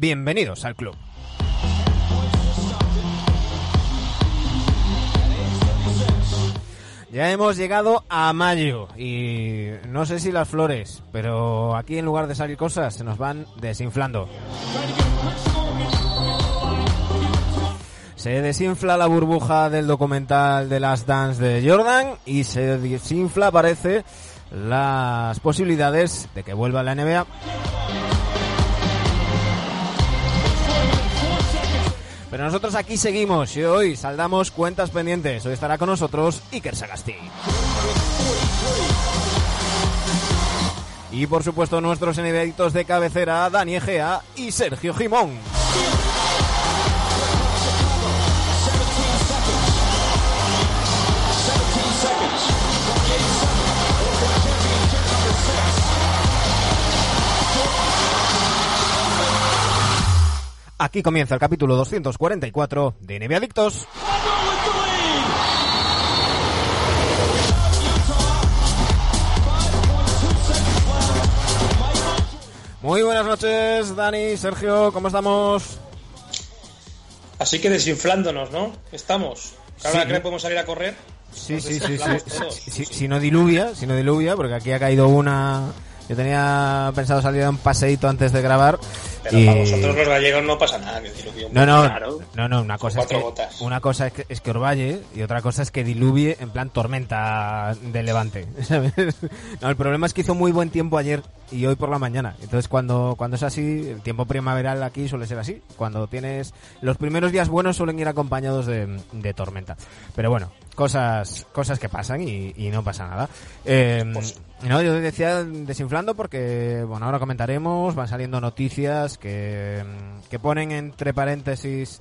bienvenidos al club. Ya hemos llegado a mayo y no sé si las flores, pero aquí en lugar de salir cosas se nos van desinflando. Se desinfla la burbuja del documental de Last Dance de Jordan y se desinfla, parece, las posibilidades de que vuelva la NBA. Pero nosotros aquí seguimos y hoy saldamos cuentas pendientes. Hoy estará con nosotros Iker Sagasti. Y por supuesto nuestros enemigos de cabecera, Dani Egea y Sergio Jimón. Aquí comienza el capítulo 244 de NBA Adictos. Muy buenas noches, Dani, Sergio, ¿cómo estamos? Así que desinflándonos, ¿no? Estamos. Ahora que podemos salir a correr. Sí, sí, sí, sí, Si no diluvia, si no diluvia, porque aquí ha caído una yo tenía pensado salir a un paseíto antes de grabar. Pero y... para vosotros los gallegos no pasa nada, que no, no, no, no, una cosa, es que, una cosa es que, es que orvalle y otra cosa es que diluvie en plan tormenta de levante. No, el problema es que hizo muy buen tiempo ayer y hoy por la mañana. Entonces cuando, cuando es así, el tiempo primaveral aquí suele ser así. Cuando tienes los primeros días buenos suelen ir acompañados de, de tormenta. Pero bueno, cosas, cosas que pasan y, y no pasa nada. Eh, pues no, yo decía desinflando porque, bueno, ahora comentaremos, van saliendo noticias que, que ponen entre paréntesis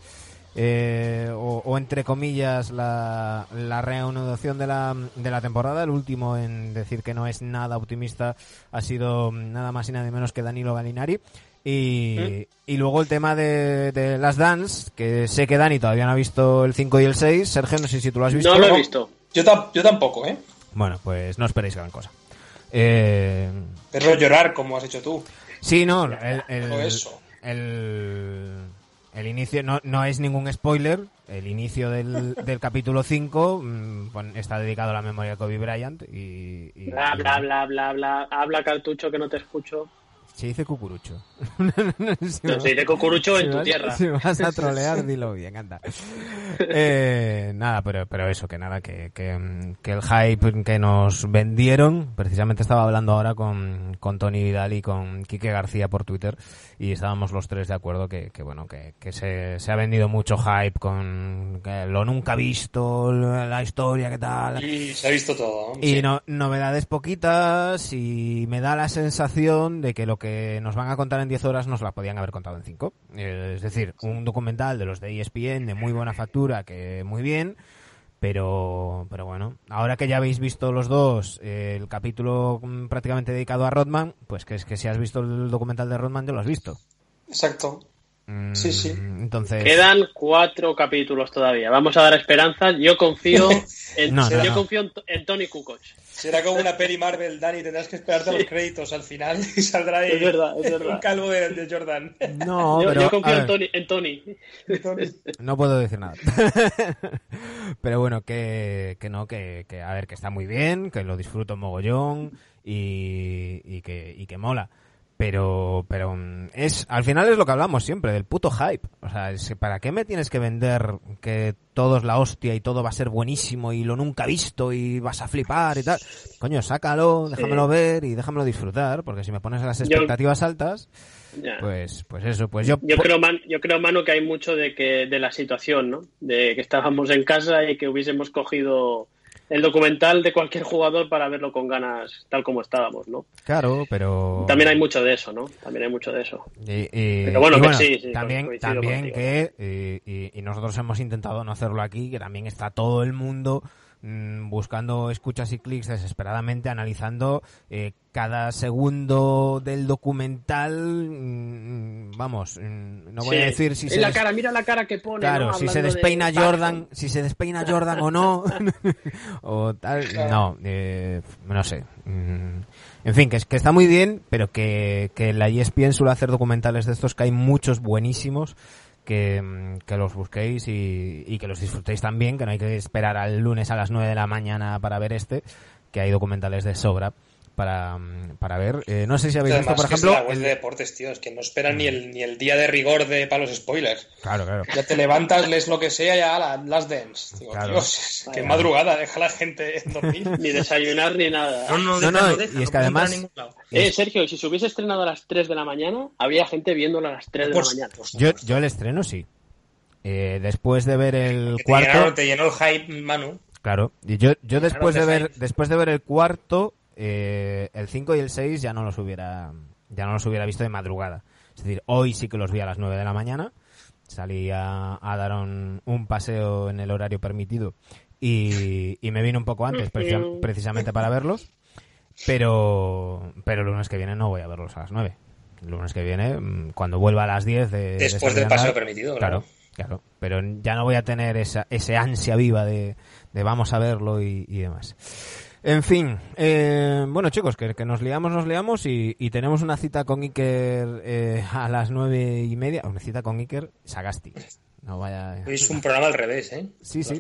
eh, o, entre comillas la, la reanudación de la, de la temporada. El último en decir que no es nada optimista ha sido nada más y nada menos que Danilo Galinari. Y, ¿Mm? y luego el tema de, de las Dance, que sé que Dani todavía no ha visto el 5 y el 6. Sergio, no sé si tú lo has visto. No lo he visto. Yo, yo tampoco, ¿eh? Bueno, pues no esperéis gran cosa. Eh... Pero llorar, como has hecho tú. Sí, no, el, el, el, inicio no, no es ningún spoiler. El inicio del, del capítulo 5 mm, está dedicado a la memoria de Kobe Bryant. Y, y bla, bla, bla, bla, bla. Habla, cartucho, que no te escucho. Se dice cucurucho. si no, se dice cucurucho en tu tierra. Si vas a trolear, dilo bien, anda. Eh, nada, pero, pero eso, que nada, que, que, que, el hype que nos vendieron, precisamente estaba hablando ahora con, con Tony Vidal y con Quique García por Twitter, y estábamos los tres de acuerdo que, que bueno, que, que se, se ha vendido mucho hype con lo nunca visto, la historia, qué tal. Y se ha visto todo. Y sí. no, novedades poquitas, y me da la sensación de que lo que nos van a contar en 10 horas nos la podían haber contado en 5. Es decir, un documental de los de ESPN de muy buena factura, que muy bien, pero, pero bueno, ahora que ya habéis visto los dos eh, el capítulo mm, prácticamente dedicado a Rodman, pues que es que si has visto el documental de Rodman, ya lo has visto. Exacto. Mm, sí, sí. Entonces... Quedan cuatro capítulos todavía. Vamos a dar esperanzas. Yo confío en, No, no, yo no. confío en, en Tony Kukoc. Será como una peli Marvel, Dani, tendrás que esperarte a los créditos al final y saldrá ahí Es verdad, es verdad. un calvo de, de Jordan. No, yo, pero, yo confío en Tony, en Tony. No puedo decir nada. Pero bueno, que, que no, que, que, a ver, que está muy bien, que lo disfruto mogollón y, y, que, y que mola. Pero, pero mm, es, al final es lo que hablamos siempre, del puto hype. O sea, ¿para qué me tienes que vender que todo es la hostia y todo va a ser buenísimo y lo nunca visto y vas a flipar y tal? Coño, sácalo, déjamelo ver y déjamelo disfrutar, porque si me pones las expectativas altas, Ya. pues, pues eso, pues yo... Yo creo, man, yo creo, Manu, que hay mucho de que de la situación, ¿no? De que estábamos en casa y que hubiésemos cogido el documental de cualquier jugador para verlo con ganas, tal como estábamos, ¿no? Claro, pero... También hay mucho de eso, ¿no? También hay mucho de eso. Y, y- Pero bueno, y que sí, sí, también, también contigo. que, y- y nosotros hemos intentado no hacerlo aquí, que también está todo el mundo mm, buscando escuchas y clics desesperadamente, analizando eh, cada segundo del documental. Mm, vamos, mm, no voy a decir si se. la cara, mira la cara que pone. Claro, si se despeina Jordan, si se despeina Jordan o no. o tal. No, eh, no sé. En fin, que, es, que está muy bien, pero que, que la ESPN suele hacer documentales de estos, que hay muchos buenísimos que, los busquéis y, que los disfrutéis también, que no hay que esperar al lunes a las 9 de la mañana para ver este, que hay documentales de sobra para, para ver. Eh, no sé si habéis visto, por ejemplo. Es la web de deportes, tío, es que no esperan ni el, ni el día de rigor de para los spoilers. Claro, claro. Ya te levantas, lees lo que sea, ya la, las dance. Digo, Dios, qué madrugada, deja a la gente dormir. ni desayunar ni nada. No, no, no, no y es que además. Eh, Sergio, si se hubiese estrenado a las 3 de la mañana, habría gente viéndolo a las 3 de la mañana. yo, yo el estreno sí. Eh, después de ver el cuarto. te llenó el hype, Manu. Claro, y yo, yo después de ver, después de ver el cuarto, eh, el 5 y el 6 ya no los hubiera ya no los hubiera visto de madrugada. Es decir, hoy sí que los vi a las 9 de la mañana. Salí a, dar un, paseo en el horario permitido y, me vine un poco antes precisamente para verlos. Pero, pero el lunes que viene no voy a verlos a las 9. El lunes que viene, mm, cuando vuelva a las 10 de... Después del paseo permitido, claro. Claro, pero ya no voy a tener esa ese ansia viva de, vamos a verlo y demás. En fin, eh, bueno chicos, que, nos liamos, nos liamos y, tenemos una cita con Iker eh, a las nueve y media, una cita con Iker Sagasti. No vaya... Es un programa al revés, ¿eh? Sí, sí.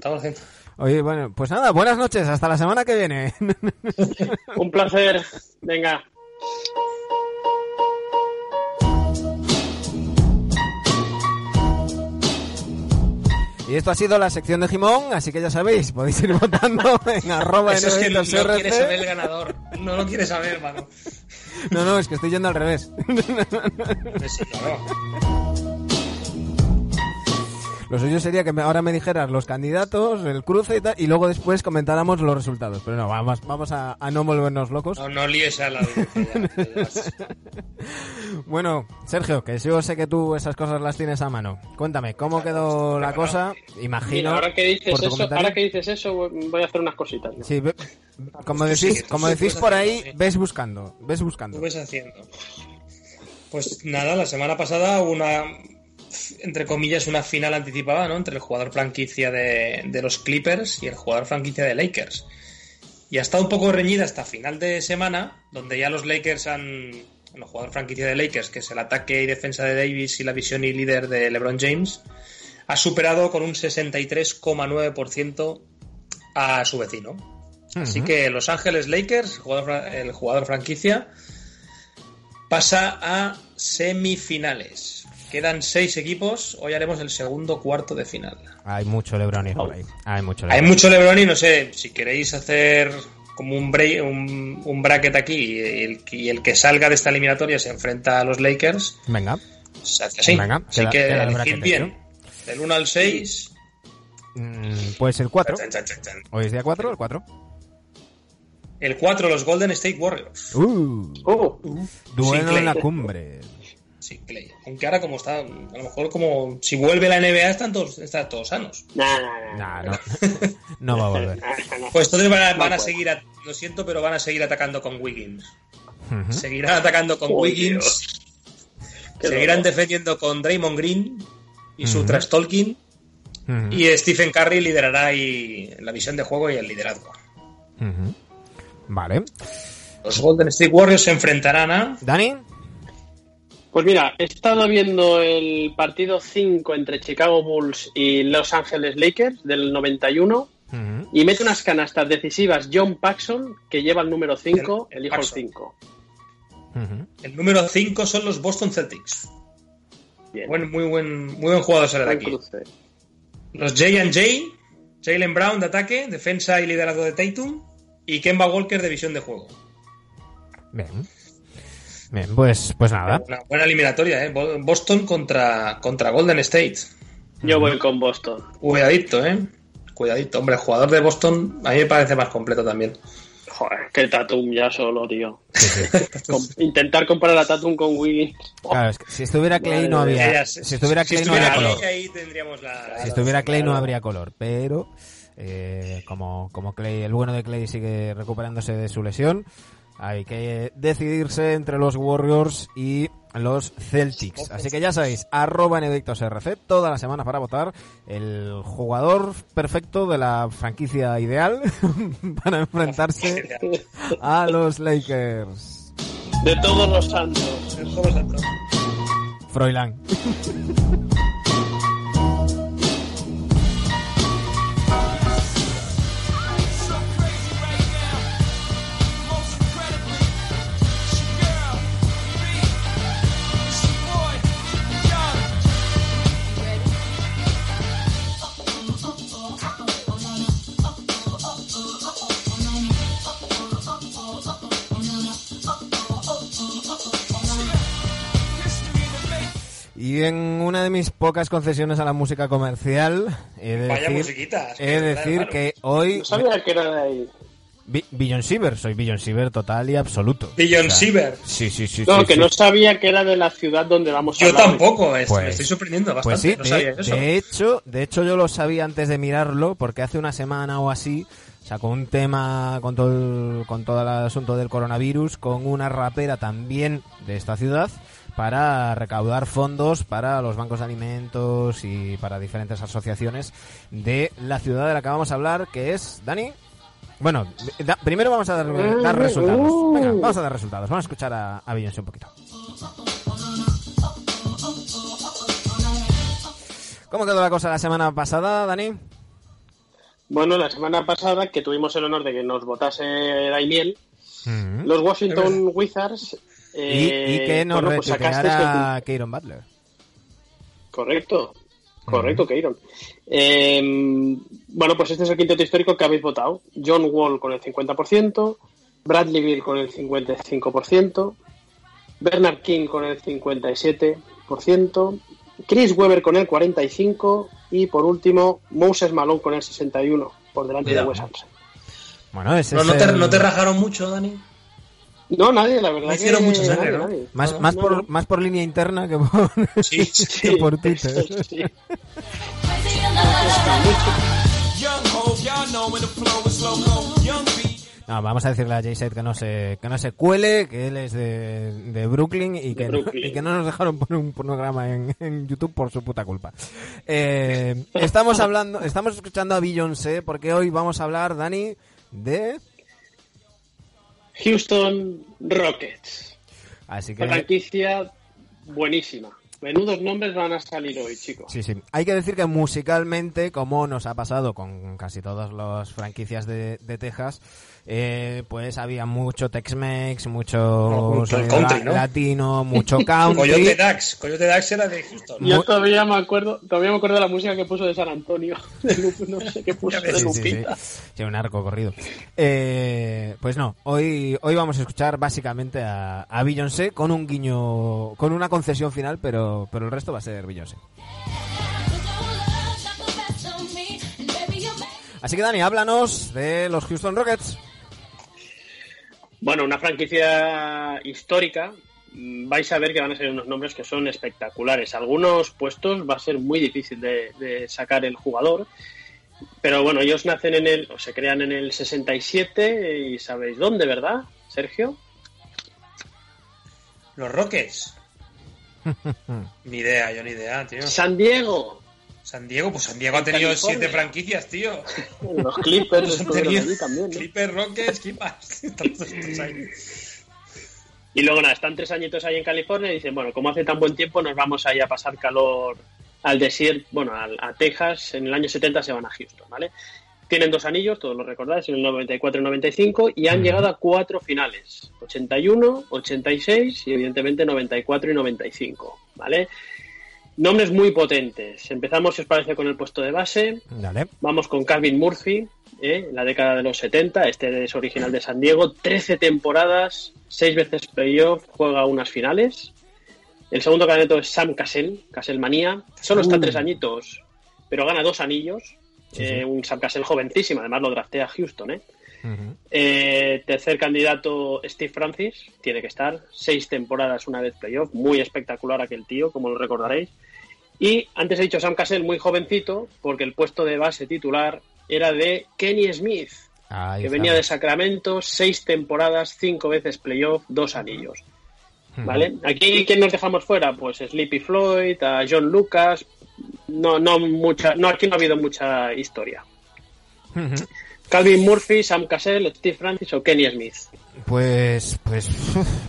Oye, bueno, pues nada, buenas noches, hasta la semana que viene. un placer, venga. Y esto ha sido la sección de Jimón, así que ya sabéis, podéis ir votando en arroba Eso es que no, quiere saber el ganador. No lo quiere saber, hermano. No, no, es que estoy yendo al revés. Sí, claro. Lo suyo sería que ahora me dijeras los candidatos, el cruce y tal, y luego después comentáramos los resultados. Pero no, vamos, vamos a, no volvernos locos. No, no líes a la Bueno, Sergio, que yo sé que tú esas cosas las tienes a mano. Cuéntame, ¿cómo quedó la cosa? Imagino. ahora, que dices eso, ahora que dices eso, voy a hacer unas cositas. Sí, como decís, como decís por ahí, ves buscando, ves buscando. ves haciendo. Pues nada, la semana pasada una entre comillas, una final anticipada, ¿no? Entre el jugador franquicia de, de, los Clippers y el jugador franquicia de Lakers. Y ha estado un poco reñida hasta final de semana, donde ya los Lakers han. el jugador franquicia de Lakers, que es el ataque y defensa de Davis y la visión y líder de LeBron James, ha superado con un 63,9% a su vecino. Así que Los Ángeles Lakers, el jugador, el jugador franquicia, pasa a semifinales. Quedan seis equipos. Hoy haremos el segundo cuarto de final. Hay mucho Lebron por ahí. Hay mucho Lebron. Hay mucho Lebron y no sé si queréis hacer como un, un, bracket aquí y el, que salga de esta eliminatoria se enfrenta a los Lakers. Venga. Se hace así. Venga, así que elegir bien. Del 1 al 6. Mm, pues el 4. Hoy es día 4, el 4. El 4, los Golden State Warriors. Uh, oh. Duelo en la cumbre. Clay. Aunque ahora como está, a lo mejor como si vuelve la NBA están todos, están todos sanos. No, no, no. No, va a volver. Pues entonces van a, seguir, lo siento, pero van a seguir atacando con Wiggins. Seguirán atacando con Wiggins. Seguirán defendiendo con Draymond Green y su trash talking. Y Stephen Curry liderará ahí la visión de juego y el liderazgo. Vale. Los Golden State Warriors se enfrentarán a. ¿Dani? Pues mira, he estado viendo el partido 5 entre Chicago Bulls y Los Angeles Lakers del 91 y mete unas canastas decisivas John Paxson que lleva el número 5, el, hijo 5. El número 5 son los Boston Celtics. Buen, muy, buen, muy buen jugador será de aquí. Los J&J, Jalen Brown de ataque, defensa y liderazgo de Tatum y Kemba Walker de visión de juego. Bien. Bien, pues, pues nada. Una buena eliminatoria, ¿eh? Boston contra, contra Golden State. Yo voy con Boston. Cuidadito, ¿eh? Cuidadito. Hombre, el jugador de Boston a mí me parece más completo también. Joder, que Tatum ya solo, tío. Intentar comparar a Tatum con Wiggins. Claro, es que si estuviera Clay no había. Si estuviera Clay no habría color. Ahí tendríamos la, si estuviera Clay no habría color, pero. Eh, como, como Clay, el bueno de Clay sigue recuperándose de su lesión, hay que decidirse entre los Warriors y los Celtics. Así que ya sabéis, arroba RC toda la semana para votar el jugador perfecto de la franquicia ideal para enfrentarse a los Lakers. De todos los santos. De todos los santos. Froilán. Y en una de mis pocas concesiones a la música comercial, he de decir, he decir que hoy... No sabía que era de ahí. Billion Siever, soy Billion Siever total y absoluto. Billion o Sí, sí, sí. No, que no sabía que era de la ciudad donde vamos a Yo tampoco, me pues, estoy sorprendiendo pues bastante. Pues sí, de, hecho, de hecho yo lo sabía antes de mirarlo, porque hace una semana o así sacó un tema con todo el, con todo el asunto del coronavirus, con una rapera también de esta ciudad para recaudar fondos para los bancos de alimentos y para diferentes asociaciones de la ciudad de la que vamos a hablar, que es, Dani. Bueno, primero vamos a dar, resultados. Venga, vamos a dar resultados. Vamos a escuchar a, a un poquito. ¿Cómo quedó la cosa la semana pasada, Dani? Bueno, la semana pasada, que tuvimos el honor de que nos votase Daimiel, los Washington Wizards y, y, que nos bueno, pues a Keiron Butler. Correcto, correcto, uh bueno, pues este es el quinteto histórico que habéis votado. John Wall con el 50%, Bradley Bill con el 55%, Bernard King con el 57%, Chris Webber con el 45% y por último Moses Malone con el 61% por delante de Wes Bueno, ese no, te, ¿No te rajaron mucho, Dani? No, nadie, la verdad. hicieron mucho Más, más, por, más por línea interna que por, que por Twitter. No, vamos a decirle a Jay que no se que no se cuele, que él es de, de, Brooklyn, y que, No, y que no nos dejaron poner un programa en, en YouTube por su puta culpa. Eh, estamos hablando, estamos escuchando a Beyoncé porque hoy vamos a hablar, Dani, de Houston Rockets. Así que... Franquicia buenísima. Menudos nombres van a salir hoy, chicos. Sí, sí. Hay que decir que musicalmente, como nos ha pasado con casi todas las franquicias de, de Texas, eh, pues había mucho Tex-Mex, mucho, latino, mucho country. Coyote Dax, Coyote Dax era de Houston. Yo todavía me acuerdo, todavía me acuerdo de la música que puso de San Antonio, no sé qué puso de Lupita. Sí, un arco corrido. Eh, pues no, hoy, hoy vamos a escuchar básicamente a, a Beyoncé con un guiño, con una concesión final, pero, pero el resto va a ser Beyoncé. Así que Dani, háblanos de los Houston Rockets. Bueno, una franquicia histórica. Vais a ver que van a ser unos nombres que son espectaculares. Algunos puestos va a ser muy difícil de, sacar el jugador. Pero bueno, ellos nacen en el, o se crean en el 67 y sabéis dónde, ¿verdad, Sergio? Los Rockets. ni idea, yo ni idea, tío. San Diego. San Diego, pues San Diego ha tenido siete franquicias, tío. Los Clippers también. Clippers, Rockets, Clippers. y luego nada, están tres añitos ahí en California y dicen, bueno, como hace tan buen tiempo, nos vamos ahí a pasar calor al desierto, bueno, a, Texas. En el año 70 se van a Houston, ¿vale? Tienen dos anillos, todos lo recordáis, en el 94 y 95, y han llegado a cuatro finales: 81, 86 y, evidentemente, 94 y 95, ¿vale? Nombres muy potentes. Empezamos, si os parece, con el puesto de base. Vamos con Calvin Murphy, ¿eh? en la década de los 70. Este es original de San Diego. 13 temporadas, 6 veces playoff, juega unas finales. El segundo candidato es Sam Cassell, Cassell Manía. Solo está tres añitos, pero gana dos anillos. Eh, un Sam Cassell jovencísimo, además lo draftea Houston. ¿eh? eh, tercer candidato, Steve Francis, tiene que estar. Seis temporadas, una vez playoff. Muy espectacular aquel tío, como lo recordaréis. Y antes he dicho Sam Cassell muy jovencito, porque el puesto de base titular era de Kenny Smith, que venía de Sacramento, seis temporadas, cinco veces playoff, dos anillos. ¿Vale? Aquí, ¿quién nos dejamos fuera? Pues Sleepy Floyd, a John Lucas. No, no, mucha, no, aquí no ha habido mucha historia. Calvin Murphy, Sam Cassell, Steve Francis o Kenny Smith. Pues, pues,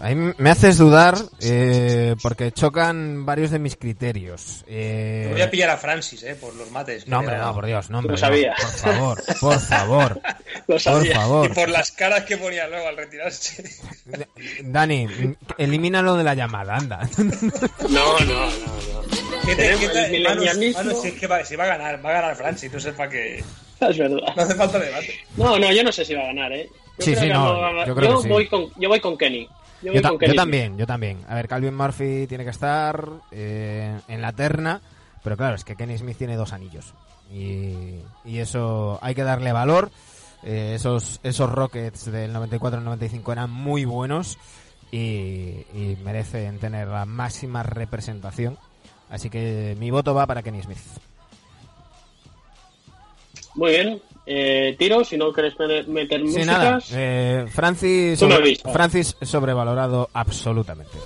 ahí me haces dudar eh, porque chocan varios de mis criterios. Eh... voy a pillar a Francis, eh, por los mates. No, hombre, no, por Dios, no, hombre, Lo sabía. por favor, por favor, Lo sabía. por favor. Y por las caras que ponía luego al retirarse. Dani, elimínalo de la llamada, anda. No, no, no, no. ¿Qué te, Tenemos qué te- el milenialismo. Manu, Manu, si es que va, si va a ganar, va a ganar Francis, no sé para qué. Es verdad. No hace falta debate. No, no, yo no sé si va a ganar, ¿eh? Yo Sí, sí, no, yo sí. voy con, yo voy con Kenny. Yo, ta- también, yo también. A ver, Calvin Murphy tiene que estar eh, en la terna, pero claro, es que Kenny Smith tiene dos anillos. Y, y eso hay que darle valor. Eh, esos, esos Rockets del 94 al 95 eran muy buenos y, y merecen tener la máxima representación. Así que mi voto va para Kenny Smith. Muy bien. Eh, tiro, si no quieres meter, Sin músicas. nada, eh, Francis, sobre-. Francis sobrevalorado absolutamente.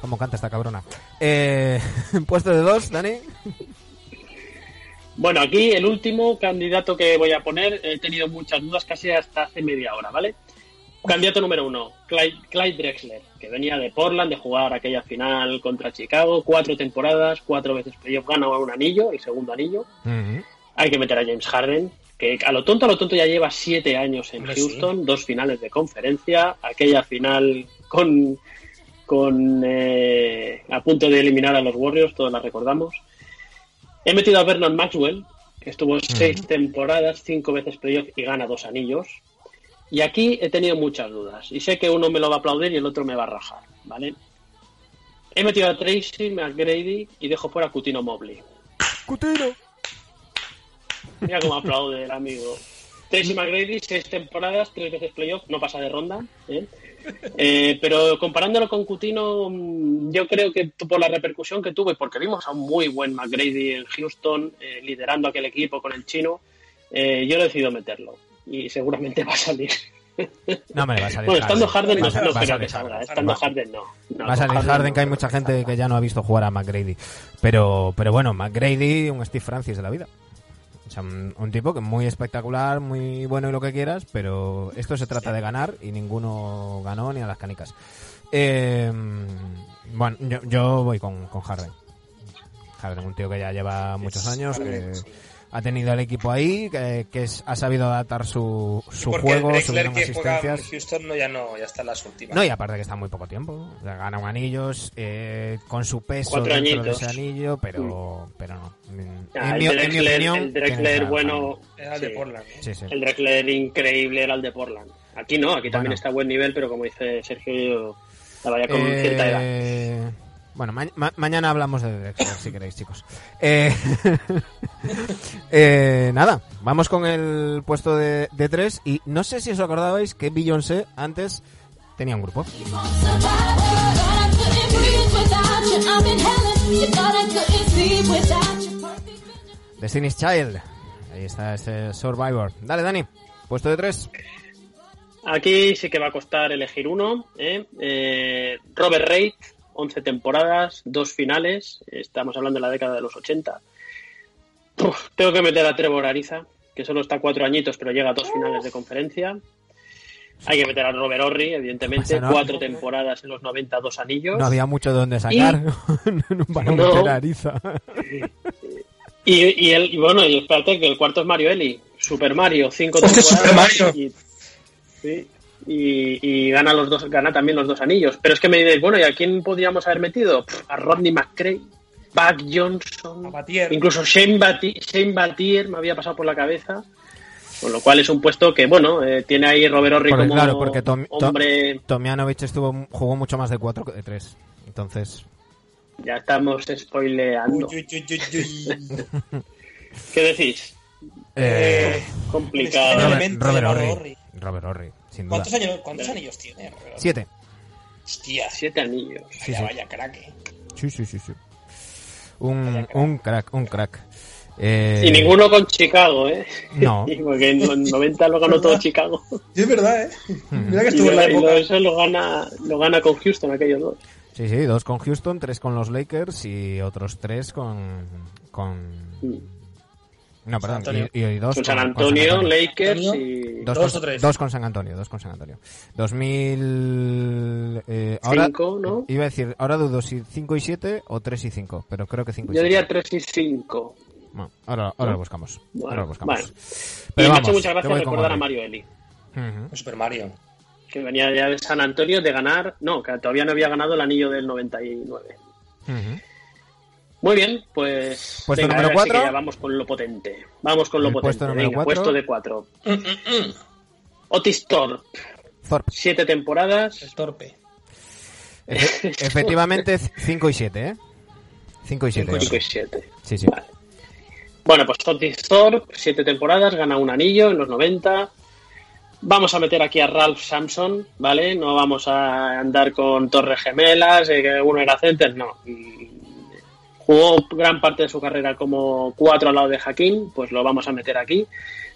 ¿Cómo canta esta cabrona? Eh, puesto de dos, Dani. Bueno, aquí el último candidato que voy a poner, he tenido muchas dudas casi hasta hace media hora, ¿vale? Candidato número uno, Clyde, Clyde Drexler, que venía de Portland de jugar aquella final contra Chicago, cuatro temporadas, cuatro veces playoff, gana un anillo, el segundo anillo. Hay que meter a James Harden, que a lo tonto, a lo tonto ya lleva siete años en Hombre, Houston, dos finales de conferencia, aquella final con, con eh, a punto de eliminar a los Warriors, todos la recordamos. He metido a Vernon Maxwell, que estuvo seis temporadas, cinco veces playoff y gana dos anillos. Y aquí he tenido muchas dudas. Y sé que uno me lo va a aplaudir y el otro me va a rajar, ¿vale? He metido a Tracy McGrady y dejo fuera a Cutino Mobley. Cutino. Mira cómo aplaude el amigo. Tracy McGrady, seis temporadas, tres veces playoff, no pasa de ronda. ¿eh? Eh, pero comparándolo con Cutino, mm, yo creo que por la repercusión que tuvo y porque vimos a un muy buen McGrady en Houston, eh, liderando aquel equipo con el chino, eh, yo he decidido meterlo. Y seguramente va a salir. No me va a salir. Bueno, estando Harden no, no creo que salga. Estando Harden no. No, Va a salir Harden, que hay mucha gente que ya no ha visto jugar a McGrady. Pero, pero bueno, McGrady, un Steve Francis de la vida. O sea, un, un tipo que es muy espectacular, muy bueno y lo que quieras, pero esto se trata de ganar y ninguno ganó ni a las canicas. Eh, bueno, yo, yo voy con, con Harden. Harden, un tío que ya lleva muchos años, que. Ha tenido el equipo ahí, que, que es- ha sabido adaptar su, su Porque juego, en asistencias. Houston no, ya no, ya está en las últimas. No, y aparte que está muy poco tiempo. Gana un anillos eh, con su peso Cuatro dentro añitos. de ese anillo, pero, pero no. Ah, en el mi, en mi Drexler, opinión, el tiene que Drexler estar bueno. Era el de sí. Portland. ¿eh? Sí, sí. El Drexler increíble era el de Portland. Aquí no, aquí también Bueno. está a buen nivel, pero como dice Sergio, estaba ya con cierta edad. Bueno, ma- ma- mañana hablamos de Drexler, si queréis, chicos. Eh, eh, nada, vamos con el puesto de, de tres. Y no sé si os acordabais que Beyoncé antes tenía un grupo. Destiny's Child. Ahí está este Survivor. Dale, Dani. Puesto de tres. Aquí sí que va a costar elegir uno. ¿eh? Eh, Robert Reid, 11 temporadas, dos finales. Estamos hablando de la década de los 80. Uf, tengo que meter a Trevor Ariza, que solo está cuatro añios, pero llega a dos finales de conferencia. Hay que meter a Robert Horry, evidentemente. Cuatro temporadas en los 90, dos anillos. No había mucho de dónde sacar. Para No. meter a Ariza. Y, y, el, y bueno, y espérate que el cuarto es Mario Eli. Super Mario, cinco temporadas. Super Mario. Y, sí, y, y gana los dos, gana también los dos anillos. Pero es que me diréis, bueno, ¿y a quién podríamos haber metido? Pff, a Rodney McCray, Buck Johnson, incluso Shane, Bati- Shane Batier me había pasado por la cabeza. Con lo cual es un puesto que, bueno, eh, tiene ahí Robert Horry Porque, como claro, porque Tom- Tom- hombre. Tomianovic estuvo, jugó mucho más de 4 que de 3. Entonces, Ya estamos spoileando. Uy, uy, uy, uy, uy. ¿Qué decís? eh, Complicado. Robert- Robert, Sin duda. ¿Cuántos años, ¿Cuántos anillos tiene? Robert? 7. Hostia, Siete anillos. Sí, vaya, sí. vaya crack. eh. Sí, sí, sí, sí. Un, un crack, un crack. Eh... Y ninguno con Chicago, ¿eh? No. Porque en los 90 lo ganó todo Chicago. Sí, es verdad, ¿eh? Mira que estuvo y, en la época. Y eso lo gana, lo gana con Houston, aquellos dos. Sí, sí, dos con Houston, tres con los Lakers y otros tres con... con... No, perdón, y, y, dos con, San Antonio, con San Antonio. Lakers y... Dos, dos, o tres. dos con San Antonio, dos con San Antonio. 2000... Eh, ahora, Cinco, ¿no? Iba a decir, ahora dudo si 5 y 7 o 3 y 5, pero creo que 5 y Yo 7. diría 3 y 5. Bueno, ahora, ahora lo buscamos. Bueno, ahora lo buscamos. Bueno. Pero y vamos, me ha hecho muchas yo gracias recordar a. Mario Eli, Ujú. Super Mario. que venía ya de San Antonio de ganar, no, que todavía no había ganado el anillo del 99. Ujú. Muy bien, pues. Puesto venga, número ahora sí que cuatro. ya vamos con lo potente. Vamos con lo El potente. puesto número venga, cuatro. puesto de 4. Mm, mm, mm. Otis Thorpe, Thorpe. siete temporadas. El torpe. Efe- efectivamente, 5 y 7, ¿eh? 5 y 7. 5 y 7. Sí, sí. Vale. Bueno, pues Otis Thorpe, siete temporadas, gana un anillo en los 90. Vamos a meter aquí a Ralph Sampson, ¿vale? No vamos a andar con torres gemelas, eh, que uno era center, no. Jugó gran parte de su carrera como cuatro al lado de Hakim, pues lo vamos a meter aquí.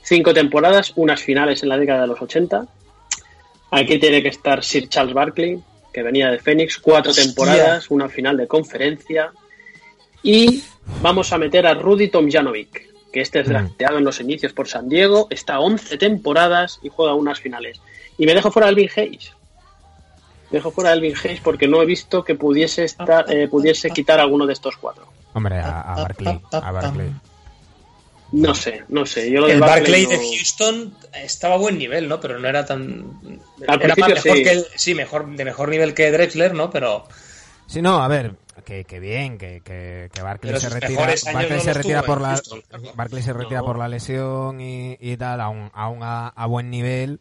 Cinco temporadas, unas finales en la década de los 80. Aquí tiene que estar Sir Charles Barkley, que venía de Phoenix, cuatro Hostia. temporadas, una final de conferencia. Y vamos a meter a Rudy Tomjanovic, que este es Mm. drafteado en los inicios por San Diego, está 11 temporadas y juega unas finales. Y me dejo fuera a Elvin Hayes. Dejo fuera a Elvin Hayes porque no he visto que pudiese estar, eh, pudiese quitar alguno de estos cuatro. Hombre, a, a Barkley. A Barkley. No sé, no sé. Yo lo de El Barclay no- de Houston estaba a buen nivel, ¿no? Pero no era tan. Al era principio más mejor sí. que el- sí, mejor, de mejor nivel que Drexler, ¿no? Pero. Sí, no, a ver, que, que bien, que, que, que Barkley Pero se retira, no se retira por la, Houston, claro. Barkley se retira No. por la lesión y, y tal, aún, aún a, a buen nivel,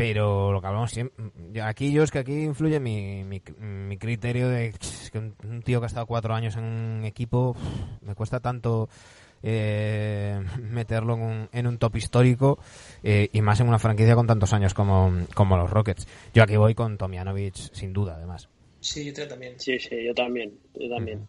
pero lo que hablamos siempre, yo- aquí yo es que aquí influye mi, mi, mi criterio de "Ch, que un, un tío que ha estado cuatro años en un equipo, me cuesta tanto eh, meterlo en un, en un top histórico eh, y más en una franquicia con tantos años como, como los Rockets. Yo aquí voy con Tomjanovic, sin duda, además. Sí, yo también. Sí, sí, yo también, yo también.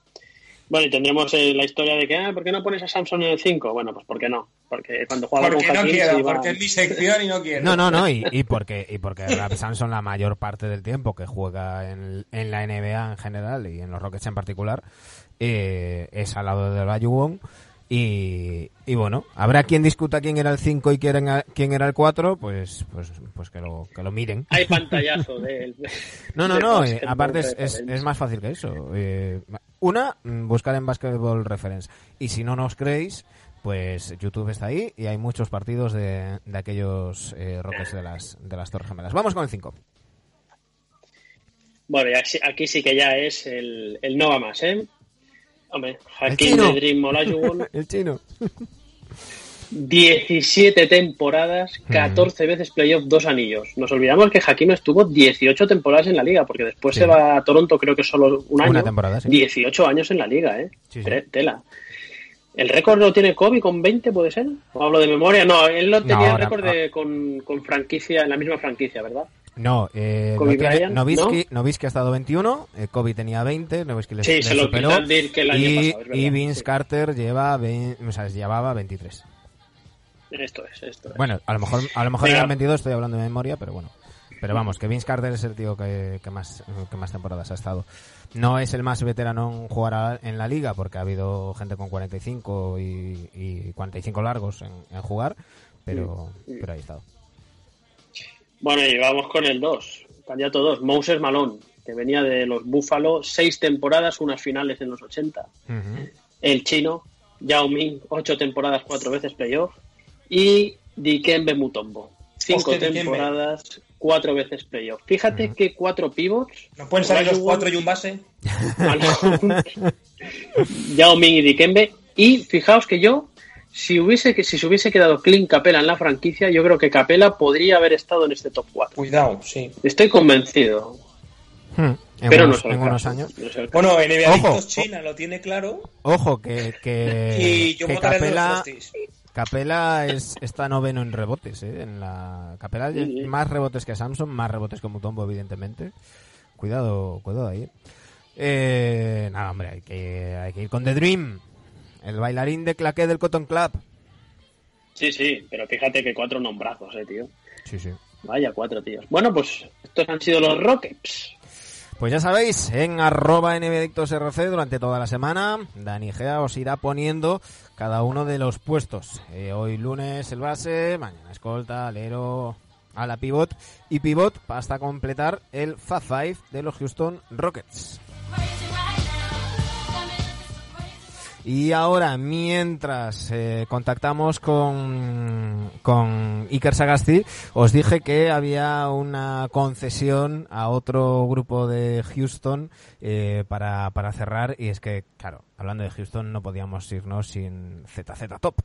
Bueno, y tendremos eh, la historia de que, ah, ¿por qué no pones a Samson en el 5? Bueno, pues ¿por qué no? Porque cuando jugaba Porque con no Hakim quiero, se iba- porque es mi sección y no quiero. No, no, no, y, y porque, y porque Rap Samson la mayor parte del tiempo que juega en, en la NBA en general y en los Rockets en particular eh, es al lado de Bayuwon y, y bueno, habrá quien discuta quién era el 5 y quién era, quién era el 4, pues, pues, pues que lo, que lo miren. Hay pantallazo de él. No, no, no, eh, aparte es, es, más fácil que eso. Eh, una, mm, buscar en Basketball Reference. Y si no nos creéis, pues YouTube está ahí y hay muchos partidos de, de aquellos eh, Rockets de las, de las Torres Gemelas. Vamos con el 5. Bueno, y aquí, aquí sí que ya es el, el no va más, ¿eh? Hombre, Hakim de Dream Olajuwon, El chino. 17 temporadas, 14 veces playoff, dos anillos. Nos olvidamos que Hakim estuvo 18 temporadas en la liga, porque después Sí. se va a Toronto, creo que solo un año. Una temporada, sí. 18 años en la liga, ¿eh? Sí, Tela. ¿El récord lo tiene Kobe con 20, puede ser? ¿O hablo de memoria? No, él lo tenía el récord de- con, con franquicia, en la misma franquicia, ¿verdad? No, eh, Kobe tiene- Bryant, Nowitzki, Nowitzki ha estado 21, eh, Kobe tenía 20, Nowitzki le, Sí, se lo superó el año y, pasado, es verdad, y Vince sí. Carter lleva, o sea, llevaba 23. Esto es, esto es. Bueno, a lo mejor, a lo mejor eran 22, estoy hablando de memoria, pero bueno. Pero vamos, que Vince Carter es el tío que, que más, que más temporadas ha estado. No es el más veterano en jugar a- en la liga, porque ha habido gente con 45 y, y 45 largos en, en jugar, pero, pero ahí ha estado. Bueno, y vamos con el 2. Candidato 2, Moses Malone, que venía de los Buffalo, seis temporadas, unas finales en los 80. Ujú. El chino, Yao Ming, ocho temporadas, cuatro veces playoff. Y Dikembe Mutombo, cinco Hostia, Dikembe. Cuatro veces playoff. Fíjate que cuatro pivots. ¿No pueden salir los cuatro y un base? Yao Ming y Dikembe. Y fijaos que yo, si hubiese que si se hubiese quedado Clint Capela en la franquicia, yo creo que Capela podría haber estado en este top 4. Cuidado, sí. Estoy convencido. Hmm. En, pero unos, no en unos años. no. Bueno, en NBA Ojo. Adictos China lo tiene claro. Ojo, que, que, y yo que de los Capela, es, está noveno en rebotes. ¿eh? En la Capela sí. más rebotes que Samson, más rebotes que Mutombo, evidentemente. Cuidado, cuidado ahí. Eh, nada, hombre, hay que, hay que ir con The Dream, el bailarín de claqué del Cotton Club. Sí, sí, pero fíjate que cuatro nombrazos, eh, tío. Sí, sí. Vaya, cuatro tíos. Bueno, pues estos han sido los Rockets. Pues ya sabéis, en arroba RC durante toda la semana, Dani Gea os irá poniendo cada uno de los puestos. Eh, hoy lunes el base, mañana escolta, alero, a la pivot y pivot hasta completar el Fab Five de los Houston Rockets. Y ahora, mientras eh, contactamos con, con Iker Sagasti, os dije que había una concesión a otro grupo de Houston eh, para, para cerrar. Y es que, claro, hablando de Houston, no podíamos irnos sin ZZ Top.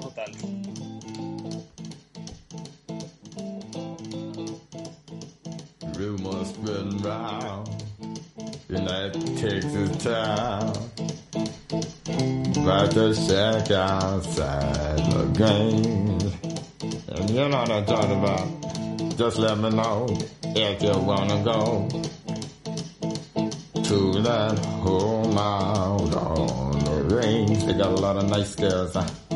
Total. rumors in that Texas town about the shack outside the game. And you know what I'm talking about. Just let me know if you wanna go to that home out on the range. They got a lot of nice girls. Huh?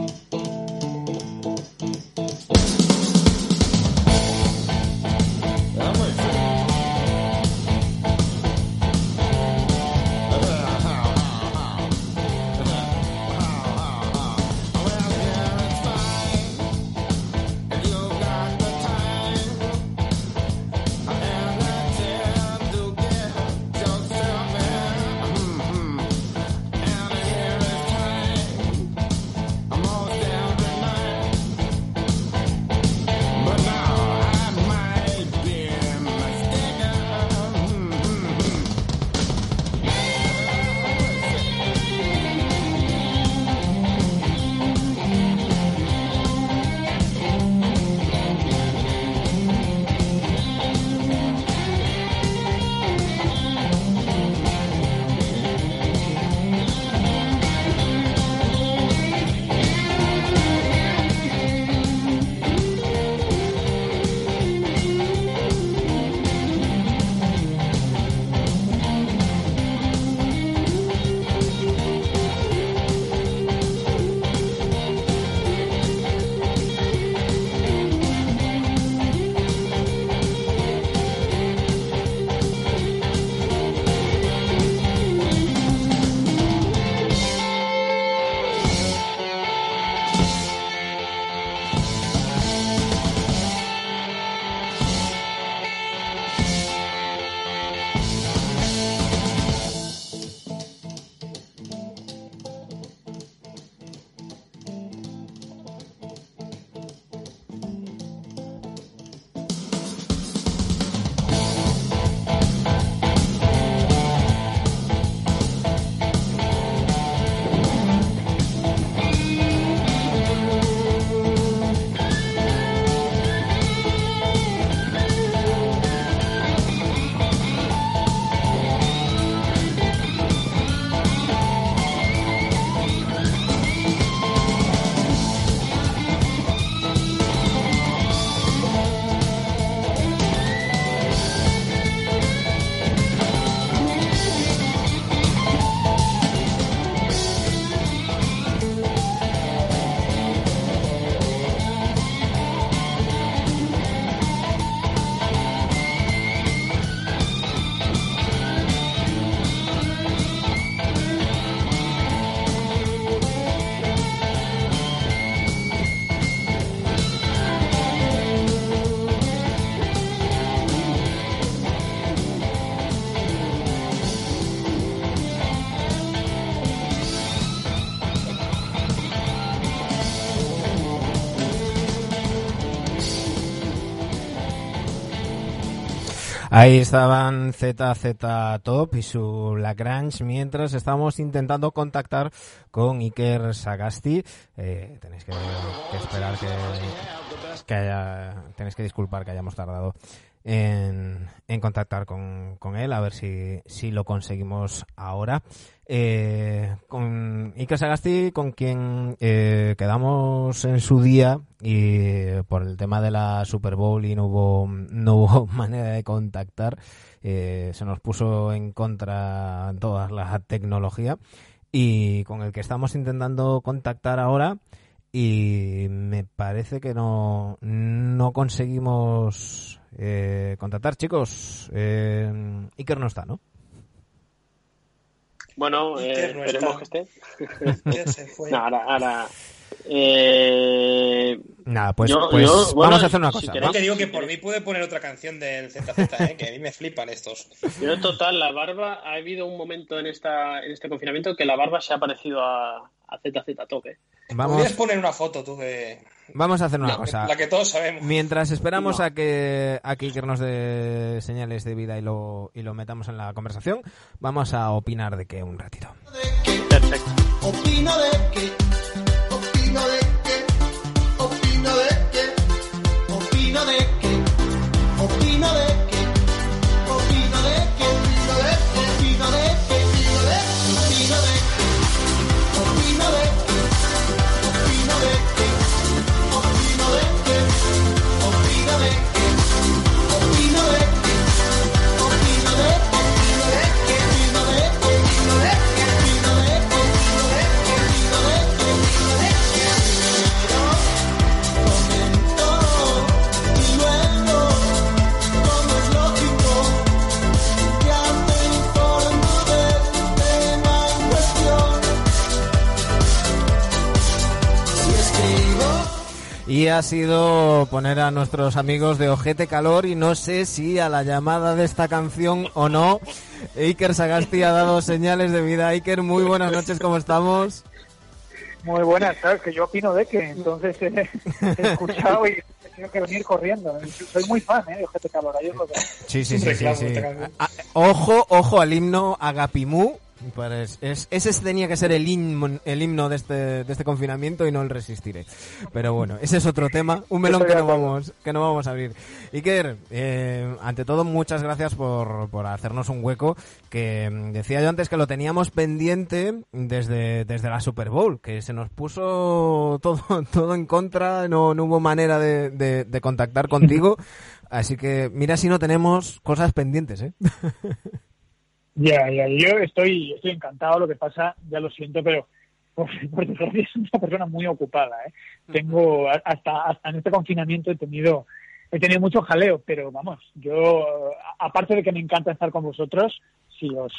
Ahí estaban ZZ Top y su Lagrange mientras estamos intentando contactar con Iker Sagasti. Eh, tenéis que, esperar que, que haya, tenéis que disculpar que hayamos tardado en, contactar con, con, él, a ver si, si lo conseguimos ahora. Eh, con Iker Sagasti, con quien eh, quedamos en su día y por el tema de la Super Bowl y no hubo, no hubo manera de contactar, eh, se nos puso en contra toda la tecnología y con el que estamos intentando contactar ahora y me parece que no, no conseguimos eh, contactar. Chicos, eh, Iker no está, ¿no? Bueno, eh, esperemos que esté. se fue. No, ahora, ahora eh... Nada, pues, pues vamos a hacer una cosa. Si que digo que por mí puede poner otra canción del ZZ, ¿eh? que a mí me flipan estos. Pero total, la barba, ha habido un momento en, esta, en este confinamiento que la barba se ha parecido a, a ZZ Tope. Vamos... Podrías poner una foto tú de... Vamos a hacer una cosa. La que todos sabemos. Mientras esperamos a que a que nos dé señales de vida y lo, y lo metamos en la conversación, vamos a opinar de que un ratito. Perfecto. Opino de que opino de que opino de que opino de que Y ha sido poner a nuestros amigos de Ojete Calor y no sé si a la llamada de esta canción o no. Iker Sagasti ha dado señales de vida. Iker, muy buenas noches, ¿cómo estamos? Muy buenas, sabes que yo opino de que entonces he escuchado y he tenido que venir corriendo. Soy muy fan ¿eh? de Ojete Calor. Sí, sí, sí, sí, sí. Ojo, ojo al himno Agapimú pues es, ese tenía que ser el himno, el himno de, este, de este confinamiento y no el resistiré. Pero bueno, ese es otro tema, un melón que no vamos, que no vamos a abrir. Iker, eh, ante todo, muchas gracias por, por hacernos un hueco que mm, decía yo antes que lo teníamos pendiente desde, desde la Super Bowl, que se nos puso todo, todo en contra, no, no hubo manera de, de, de contactar contigo. Así que mira si no tenemos cosas pendientes, ¿eh? Ya, ya, yo estoy, estoy encantado, lo que pasa, ya lo siento, pero por, por desgracia es una persona muy ocupada, ¿eh? Tengo, hasta, hasta en este confinamiento he tenido, he tenido mucho jaleo, pero vamos, yo, aparte de que me encanta estar con vosotros, si os,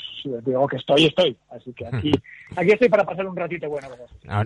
digo que estoy, estoy. Así que aquí, aquí estoy para pasar un ratito bueno.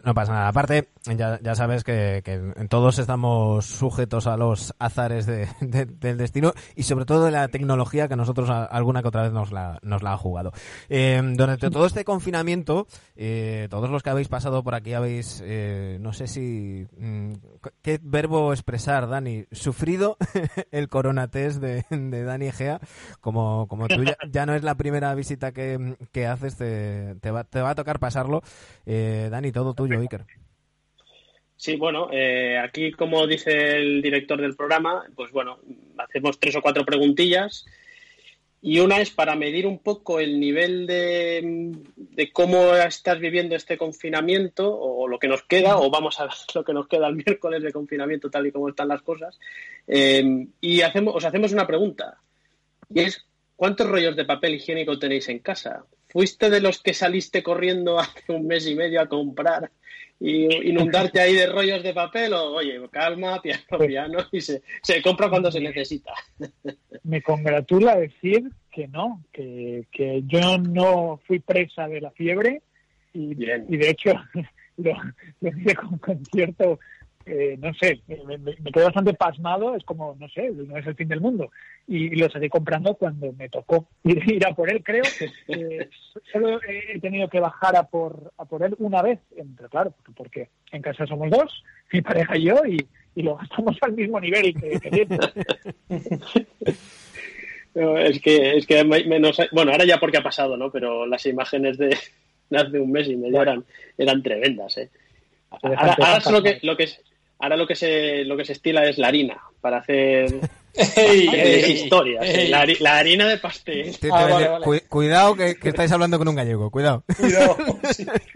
No, pasa nada. Aparte, ya, ya sabes que, todos estamos sujetos a los azares del destino y sobre todo de la tecnología que nosotros alguna que otra vez nos la, nos la ha jugado. Eh, durante todo este confinamiento, eh, todos los que habéis pasado por aquí habéis, eh, no sé si, mm, ¿qué verbo expresar, Dani? Sufrido el coronatest de, de Dani Gea, como, como tú ya no es la primera visita que, que haces, te, te, va, te, va, a tocar pasarlo. Eh, Dani, todo tuyo, Iker. Sí, bueno, eh, aquí como dice el director del programa, pues bueno, hacemos tres o cuatro preguntillas y una es para medir un poco el nivel de, de, cómo estás viviendo este confinamiento o lo que nos queda, o vamos a ver lo que nos queda el miércoles de confinamiento tal y como están las cosas. Eh, y hacemos, os hacemos una pregunta y es ¿Cuántos rollos de papel higiénico tenéis en casa? ¿Fuiste de los que saliste corriendo hace un mes y medio a comprar y inundarte ahí de rollos de papel? O, oye, calma, piano, pues piano, y se, compra cuando se necesita. Me congratula decir que no, que, yo no fui presa de la fiebre y, y de hecho lo, lo hice con, con cierto eh, no sé, me, me, quedé bastante pasmado, es como, no sé, no es el fin del mundo. Y, lo seguí comprando cuando me tocó ir, a por él, creo. Eh, solo he tenido que bajar a por, a por él una vez, entre, claro, porque en casa somos dos, mi pareja y yo, y, lo gastamos al mismo nivel que, es que, es que menos, bueno, ahora ya porque ha pasado, ¿no? Pero las imágenes de, hace un mes y medio eran, eran tremendas, ¿eh? Ahora, ahora lo que, lo que Ahora lo que se lo que se estila es la harina para hacer historia, la, harina de pastel. Ah, cuidado que, estáis hablando con un gallego, cuidado. Cuidado.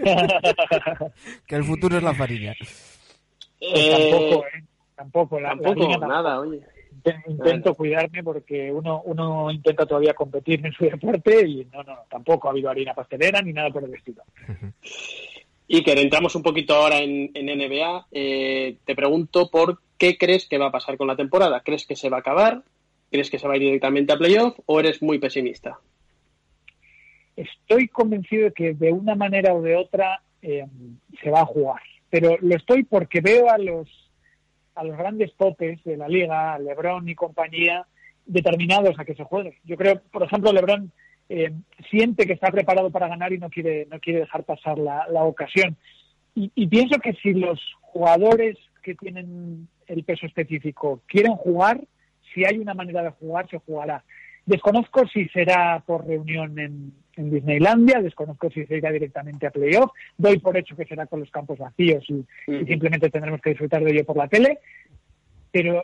que el futuro es la farina. Pues tampoco, ¿eh? Tampoco, la, tampoco, nada, oye. Intento cuidarme porque uno, uno intenta todavía competir en su deporte y no, no, tampoco ha habido harina pastelera ni nada por el estilo. Que entramos un poquito ahora en, NBA. Eh, te pregunto por qué crees que va a pasar con la temporada. ¿Crees que se va a acabar? ¿Crees que se va a ir directamente a playoff o eres muy pesimista? Estoy convencido de que de una manera o de otra eh, se va a jugar. Pero lo estoy porque veo a los a los grandes topes de la liga, LeBron y compañía, determinados a que se juegue. Yo creo, por ejemplo, LeBron eh, siente que está preparado para ganar y no quiere, no quiere dejar pasar la, ocasión. Y, pienso que si los jugadores que tienen el peso específico quieren jugar, si hay una manera de jugar, se jugará. Desconozco si será por reunión en, Disneylandia, desconozco si se irá directamente a playoff, doy por hecho que será con los campos vacíos y, simplemente tendremos que disfrutar de ello por la tele, pero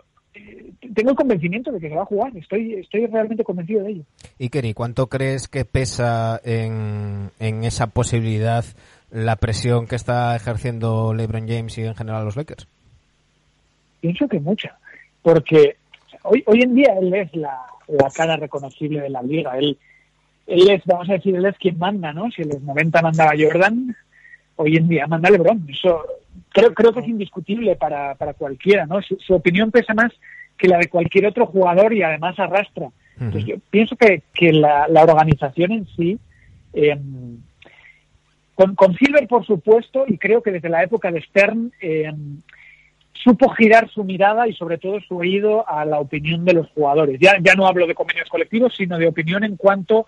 tengo el convencimiento de que se va a jugar, estoy, estoy realmente convencido de ello. Y Kenny, ¿cuánto crees que pesa en, en esa posibilidad la presión que está ejerciendo LeBron James y en general los Lakers? Pienso que mucha, porque hoy, hoy en día él es la, la cara reconocible de la liga. Él, él es, vamos a decir, él es quien manda, ¿no? Si en los 90 mandaba Jordan, hoy en día manda LeBron. Eso creo, creo que es indiscutible para, para cualquiera, ¿no? Su, opinión pesa más que la de cualquier otro jugador y además arrastra. Entonces yo pienso que, que la, la organización en sí, eh, con, con Silver por supuesto, y creo que desde la época de Stern, eh, supo girar su mirada y sobre todo su oído a la opinión de los jugadores. Ya, ya no hablo de convenios colectivos, sino de opinión en cuanto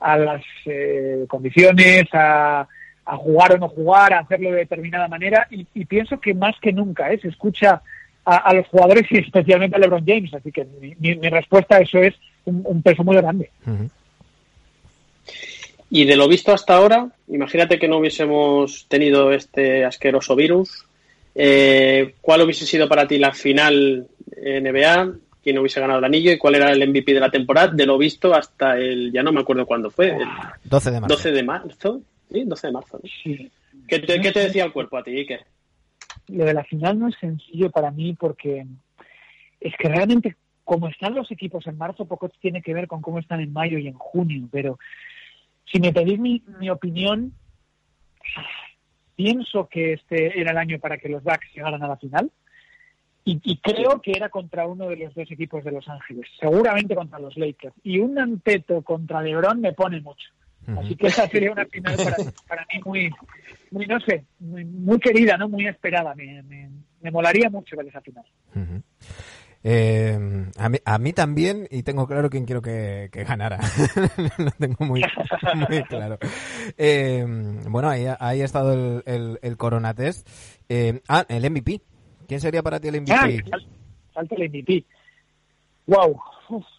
a las eh, condiciones, a, a, jugar o no jugar, a hacerlo de determinada manera y, pienso que más que nunca ¿eh? se escucha a, los jugadores y especialmente a LeBron James. Así que mi, mi, respuesta a eso es un, peso muy grande. Y de lo visto hasta ahora, imagínate que no hubiésemos tenido este asqueroso virus, eh, ¿Cuál hubiese sido para ti la final NBA? ¿Quién hubiese ganado el anillo? ¿Y cuál era el MVP de la temporada? De lo visto hasta el, ya no me acuerdo cuándo fue. El 12 de marzo. 12 de marzo. Sí, 12 de marzo. ¿Qué, te, decía el cuerpo a ti, Iker? Lo de la final no es sencillo para mí porque es que realmente como están los equipos en marzo, poco tiene que ver con cómo están en mayo y en junio. Pero si me pedís mi, mi opinión, pienso que este era el año para que los Bucks llegaran a la final. Y, creo que era contra uno de los dos equipos de Los Ángeles, seguramente contra los Lakers. Y un anteto contra LeBron me pone mucho. Así que esa sería una final para, mí muy, muy, no sé, muy, querida, no muy esperada. Me, me, molaría mucho ver esa final. Eh, a, mí, a mí también, y tengo claro quién quiero que, ganara. Lo tengo muy, claro. Eh, bueno, ahí, ahí ha estado el, el, el Corona Test. Eh, ah, el MVP. ¿Quién sería para ti el MVP? Ah, falta el MVP. Wow,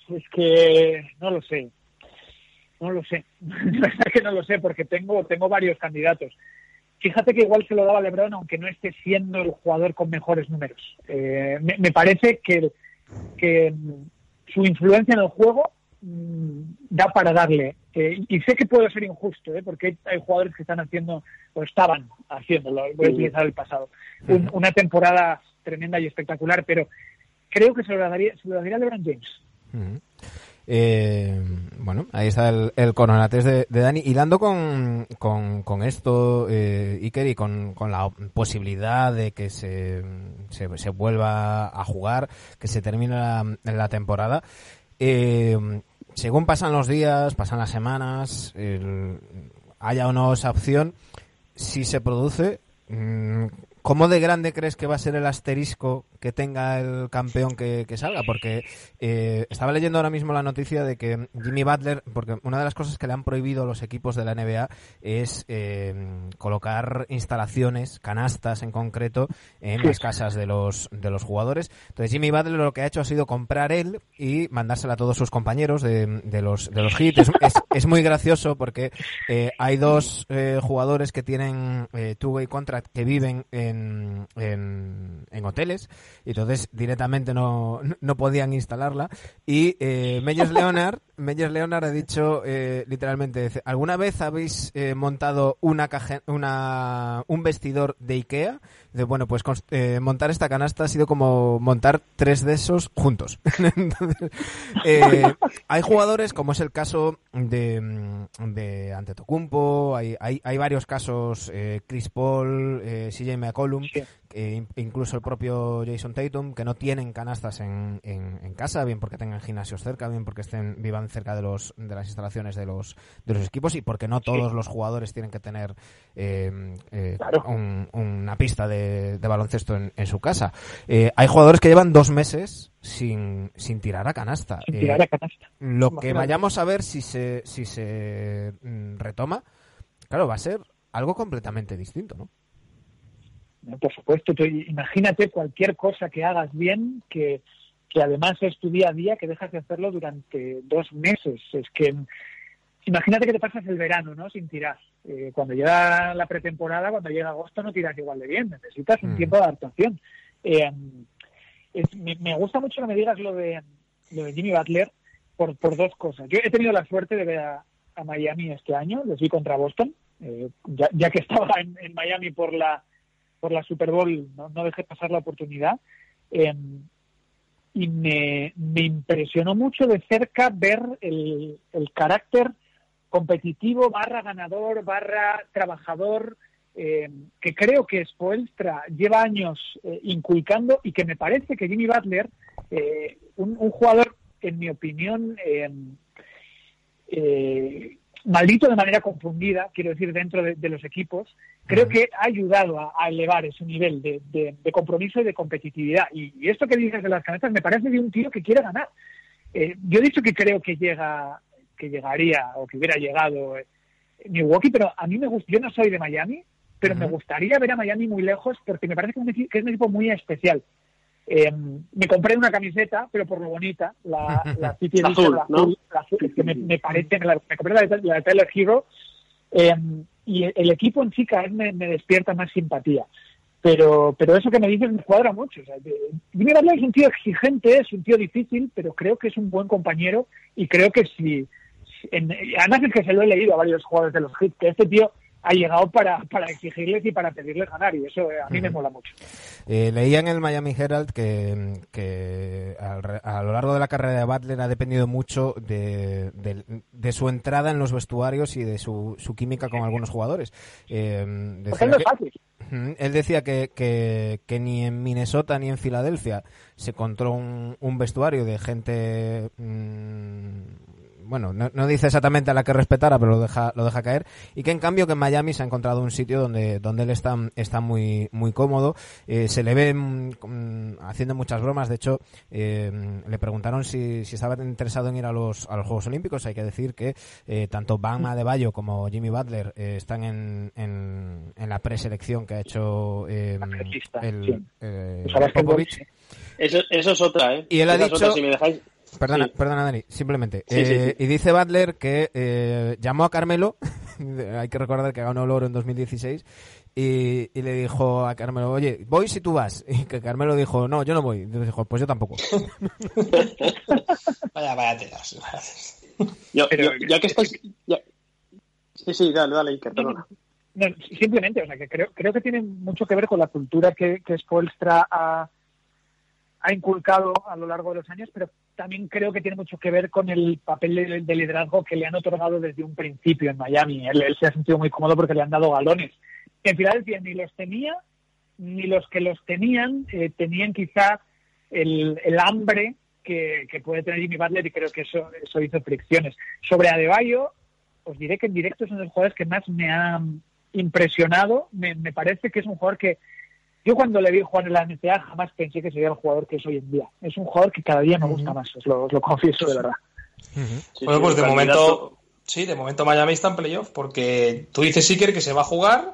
es que no lo sé. No lo sé. La verdad que no lo sé porque tengo, tengo varios candidatos. Fíjate que igual se lo daba LeBron, aunque no esté siendo el jugador con mejores números. Eh, me, parece que, que su influencia en el juego mm, da para darle. Eh, y sé que puedo ser injusto, ¿eh? porque hay, jugadores que están haciendo, o estaban haciéndolo, voy a utilizar el pasado, una temporada tremenda y espectacular, pero creo que se lo daría, se lo daría a LeBron James. Eh, bueno, ahí está el, el de, Dani. Hilando con, con, con esto, eh, Iker, y con, con, la posibilidad de que se, se, vuelva a jugar, que se termine la, temporada. Eh, según pasan los días, pasan las semanas, haya o no esa opción, si se produce, mm, ¿Cómo de grande crees que va a ser el asterisco que tenga el campeón que, salga? Porque eh, estaba leyendo ahora mismo la noticia de que Jimmy Butler, porque una de las cosas que le han prohibido los equipos de la NBA es eh, colocar instalaciones, canastas en concreto, en las casas de los, de los jugadores. Entonces Jimmy Butler lo que ha hecho ha sido comprar él y mandársela a todos sus compañeros de, de los, de los hits. Es, muy gracioso porque eh, hay dos jugadores que tienen two-way contract que viven en en, hoteles, y entonces directamente no, no podían instalarla. Y eh, Leonard, Meyers Leonard ha dicho eh, literalmente, ¿alguna vez habéis eh, montado una, caja, una un vestidor de Ikea? de bueno, pues eh, montar esta canasta ha sido como montar tres de esos juntos. Eh, hay jugadores, como es el caso de, mm, de Antetokounmpo, hay, hay, hay varios casos, eh, Chris Paul, CJ McCollum, incluso el propio Jason Tatum, que no tienen canastas en, en, casa, bien porque tengan gimnasios cerca, bien porque estén vivan cerca de los de las instalaciones de los de los equipos y porque no todos los jugadores tienen que tener eh, eh, una pista de, baloncesto en, su casa. Eh, hay jugadores que llevan dos meses sin, sin tirar a canasta. Lo que vayamos a ver si se si se mm, retoma, claro, va a ser algo completamente distinto, ¿no? Por supuesto, imagínate cualquier cosa que hagas bien, que, además es tu día a día, que dejas de hacerlo durante dos meses. Es que imagínate que te pasas el verano, ¿no? Sin tirar. Eh, cuando llega la pretemporada, cuando llega agosto, no tiras igual de bien. Necesitas un mm. tiempo de adaptación. Eh, me, gusta mucho que me digas lo de, lo de Jimmy Butler por, por dos cosas. Yo he tenido la suerte de ver a, Miami este año, les vi contra Boston, eh, ya, que estaba en Miami por la por la Super Bowl, no, no dejé pasar la oportunidad. Em, y me, impresionó mucho de cerca ver el, carácter competitivo, barra ganador, barra trabajador, em, que creo que Spoelstra lleva años eh, inculcando y que me parece que Jimmy Butler, eh, un, jugador, en mi opinión, em, eh, maldito de manera confundida, quiero decir, dentro de, los equipos, creo que ha ayudado a, elevar ese nivel de, compromiso y de competitividad. Y, esto que dices de las canetas me parece de un tío que quiere ganar. Eh, yo he dicho que creo que llega, que llegaría o que hubiera llegado eh, Milwaukee, pero a mí me gusta, yo no soy de Miami, pero me gustaría ver a Miami muy lejos porque me parece que es un equipo muy especial. Eh, me compré una camiseta, pero por lo bonita, la, la City Edition, azul, que me, parece, me, compré la de, la Tyler Hero, eh, y el, equipo en sí cada vez me, despierta más simpatía. Pero, pero eso que me dices me cuadra mucho. O sea, Jimmy es un tío exigente, es un tío difícil, pero creo que es un buen compañero y creo que si, además es que se lo he leído a varios jugadores de los hits, que este tío ha llegado para, para exigirles y para pedirles ganar y eso eh, a mí me mola mucho. Eh, leía en el Miami Herald que, que a lo largo de la carrera de Butler ha dependido mucho de, de, su entrada en los vestuarios y de su, su química con algunos jugadores. Eh, decía fácil. Él decía que, que, que, ni en Minnesota ni en Filadelfia se encontró un, un vestuario de gente mm, bueno, no, dice exactamente a la que respetara, pero lo deja, lo deja caer. Y que en cambio que en Miami se ha encontrado un sitio donde, donde él está, está muy, muy cómodo. Eh, se le ve mm, haciendo muchas bromas. De hecho, eh, le preguntaron si, si, estaba interesado en ir a los, a los Juegos Olímpicos. Hay que decir que eh, tanto Bama de Bayo como Jimmy Butler están en, en, la preselección que ha hecho el, Popovich. Eso, eso, es otra, ¿eh? Y él ha dicho... si me dejáis Perdona, perdona Dani, simplemente. Eh, y dice Butler que eh, llamó a Carmelo, hay que recordar que ganó el oro en 2016, y, y, le dijo a Carmelo, oye, voy si tú vas. Y que Carmelo dijo, no, yo no voy. Y dijo, pues yo tampoco. vaya, vaya telas. ya que estáis... Sí, sí, dale, dale, perdona. simplemente, o sea, que creo, creo que tiene mucho que ver con la cultura que, que Spolstra ha ha inculcado a lo largo de los años, pero también creo que tiene mucho que ver con el papel de, liderazgo que le han otorgado desde un principio en Miami. Él, se ha sentido muy cómodo porque le han dado galones. En Filadelfia ni los tenía, ni los que los tenían eh, tenían quizá el, hambre que, puede tener Jimmy Butler y creo que eso, eso hizo fricciones. Sobre Adebayo, os diré que en directo es uno de los jugadores que más me ha impresionado. me parece que es un jugador que yo cuando le vi jugar en la NBA jamás pensé que sería el jugador que es hoy en día. Es un jugador que cada día me gusta más, os lo, confieso de verdad. bueno, pues de momento, sí, de momento Miami está en playoff, porque tú dices, Siker, que se va a jugar.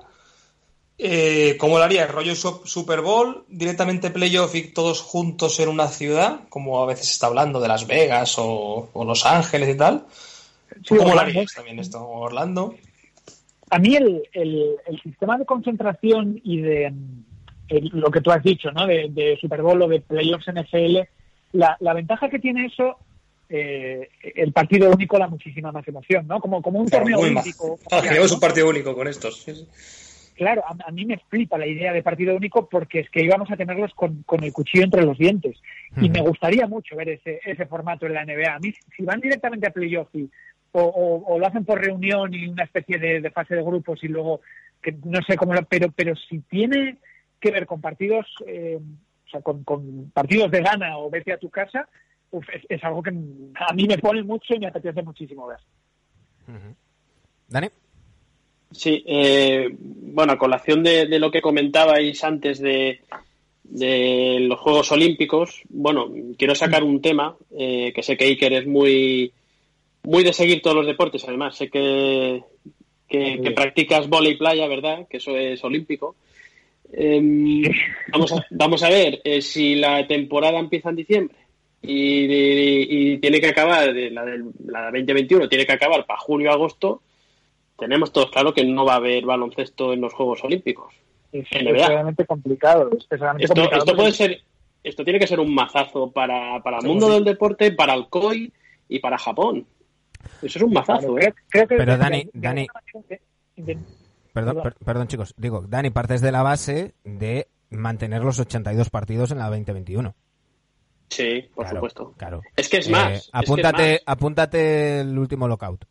Eh, ¿Cómo lo haría? ¿Rollo Super Bowl? ¿Directamente playoff y todos juntos en una ciudad? Como a veces se está hablando de Las Vegas o, Los Ángeles y tal. ¿Cómo lo harías también esto? ¿Orlando? A mí el sistema de concentración y de lo que tú has dicho, ¿no? De, Super Bowl o de playoffs NFL, la, la ventaja que tiene eso, eh, el partido único da muchísima más emoción, ¿no? Como, como un torneo olímpico. Ah, un partido único con estos. Claro, a, mí me flipa la idea de partido único porque es que íbamos a tenerlos con, con el cuchillo entre los dientes. Y me gustaría mucho ver ese, ese formato en la NBA. A mí, si van directamente a playoff o, o, lo hacen por reunión y una especie de, fase de grupos y luego, que no sé cómo, pero, pero si tiene que ver con partidos, eh, o sea, con, partidos de gana o vete a tu casa, es, algo que a mí me pone mucho y me apetece muchísimo ver. Dani. Sí, eh, bueno, a colación de, lo que comentabais antes de, de, los Juegos Olímpicos, bueno, quiero sacar un tema eh, que sé que Iker es muy, muy de seguir todos los deportes, además, sé que, que, practicas y playa, ¿verdad? Que eso es olímpico. Em, vamos, a, vamos a ver, eh, si la temporada empieza en diciembre y, tiene que acabar, la, del, la 2021 tiene que acabar para julio agosto, tenemos todos claro que no va a haber baloncesto en los Juegos Olímpicos. Es extremadamente complicado. esto, puede ser, esto tiene que ser un mazazo para, para el mundo del deporte, para el COI y para Japón. Eso es un mazazo, ¿eh? Pero Dani, Dani, Perdón, perdón, chicos. Digo, Dani, partes de la base de mantener los 82 partidos en la 2021. Sí, por supuesto. Claro. Es que es más. Eh, apúntate, apúntate el último lockout.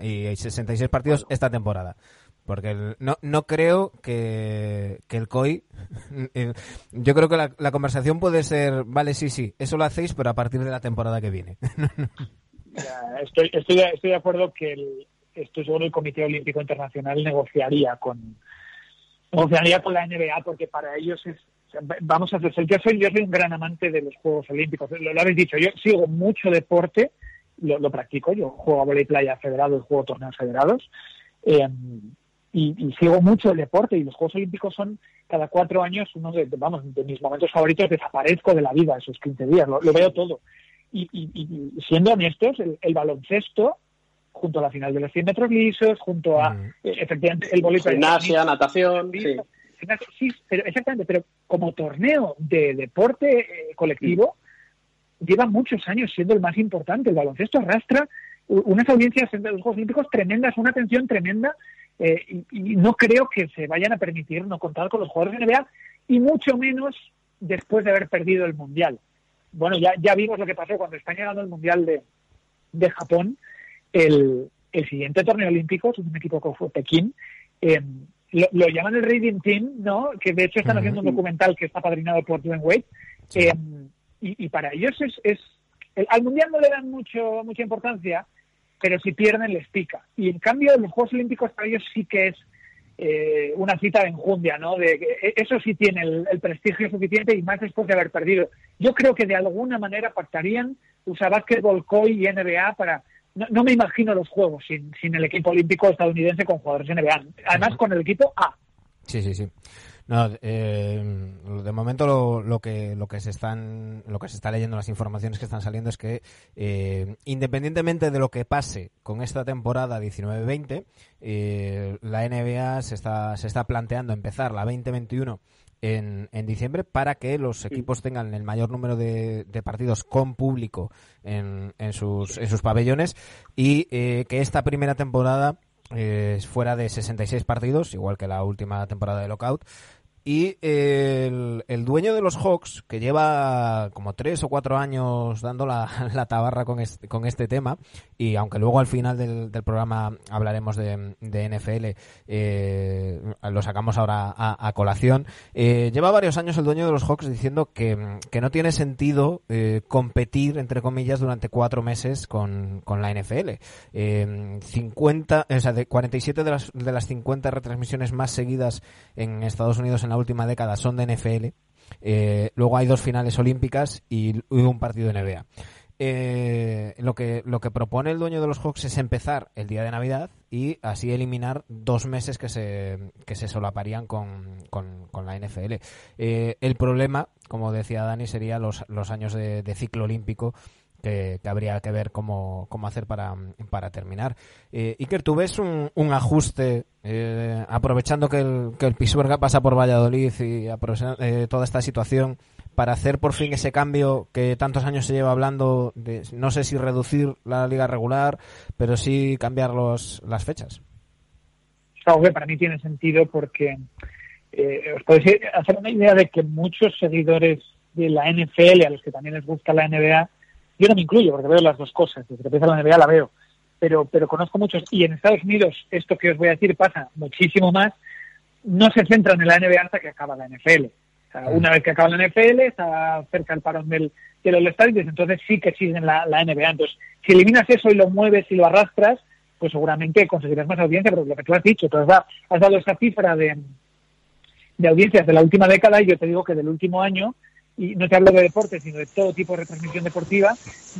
Y hay 66 partidos esta temporada. Porque no, no creo que, el COI. Yo creo que la, conversación puede ser: vale, sí, sí, eso lo hacéis, pero a partir de la temporada que viene. estoy, estoy, estoy de acuerdo que el, estoy seguro el Comité Olímpico Internacional negociaría con negociaría con la NBA porque para ellos es vamos a hacer yo soy yo soy un gran amante de los Juegos Olímpicos. Lo, habéis dicho yo sigo mucho deporte lo, practico yo juego a volei playa federado y juego torneos federados eh, y, sigo mucho el deporte y los Juegos Olímpicos son cada cuatro años uno de, vamos de mis momentos favoritos desaparezco de la vida esos 15 días lo, veo todo. Y, siendo honestos el baloncesto junto a la final de los 100 metros lisos, junto a, mm. eh, efectivamente, el voleibol. Gimnasia, natación, sí. pero exactamente, pero como torneo de deporte eh, colectivo, lleva muchos años siendo el más importante. El baloncesto arrastra unas audiencias en los Juegos Olímpicos tremendas, una atención tremenda, eh, y, no creo que se vayan a permitir no contar con los jugadores de NBA, y mucho menos después de haber perdido el Mundial. Bueno, ya, ya vimos lo que pasó cuando España ganó el Mundial de, de Japón, el, siguiente torneo olímpico, si no me equivoco, fue Pekín, eh, lo, llaman el Radiant Team, ¿no? Que de hecho están haciendo un documental que está padrinado por Dwayne Wade. Eh, y, para ellos es, al mundial no le dan mucho mucha importancia, pero si pierden les pica. Y en cambio los Juegos Olímpicos para ellos sí que es eh, una cita de enjundia, ¿no? De e, eso sí tiene el, el, prestigio suficiente y más después de haber perdido. Yo creo que de alguna manera pactarían usar básquetbol, COI y NBA para no, me imagino los juegos sin, sin el equipo olímpico estadounidense con jugadores NBA. Además, con el equipo A. Sí, sí, sí. No, eh, de momento lo, lo, que lo que se están lo que se está leyendo las informaciones que están saliendo es que eh, independientemente de lo que pase con esta temporada 19-20 eh, la NBA se está se está planteando empezar la 2021 en, en diciembre para que los equipos tengan el mayor número de, partidos con público en, en, sus, en sus pabellones y eh, que esta primera temporada eh, fuera de 66 partidos, igual que la última temporada de Lockout, y el, el, dueño de los Hawks, que lleva como tres o cuatro años dando la, la tabarra con este, con este tema, y aunque luego al final del, del programa hablaremos de, de NFL, eh, lo sacamos ahora a, a colación, eh, lleva varios años el dueño de los Hawks diciendo que, que no tiene sentido eh, competir, entre comillas, durante cuatro meses con, con la NFL. 50, o sea, de 47 de las, de las 50 retransmisiones más seguidas en Estados Unidos en la última década son de NFL. Eh, luego hay dos finales olímpicas y un partido de NBA. Eh, lo que lo que propone el dueño de los Hawks es empezar el día de Navidad y así eliminar dos meses que se, que se solaparían con, con, la NFL. Eh, el problema, como decía Dani, sería los, los años de, ciclo olímpico que, habría que ver cómo, cómo hacer para, para terminar. Eh, Iker, ¿tú ves un, un ajuste, eh, aprovechando que el, que el Pisuerga pasa por Valladolid y aprovechando eh, toda esta situación, para hacer por fin ese cambio que tantos años se lleva hablando de, no sé si reducir la liga regular, pero sí cambiar los, las fechas? para mí tiene sentido porque eh, os podéis hacer una idea de que muchos seguidores de la NFL, a los que también les gusta la NBA, yo no me incluyo porque veo las dos cosas, desde que empieza la NBA la veo, pero, pero conozco muchos, y en Estados Unidos esto que os voy a decir pasa muchísimo más, no se centran en la NBA hasta que acaba la NFL. una vez que acaba la NFL, está cerca el parón del, de los estadios, entonces sí que siguen la, la NBA. Entonces, si eliminas eso y lo mueves y lo arrastras, pues seguramente conseguirás más audiencia, pero lo que tú has dicho, tú has dado, esa cifra de, de audiencias de la última década y yo te digo que del último año y no te hablo de deporte, sino de todo tipo de retransmisión deportiva,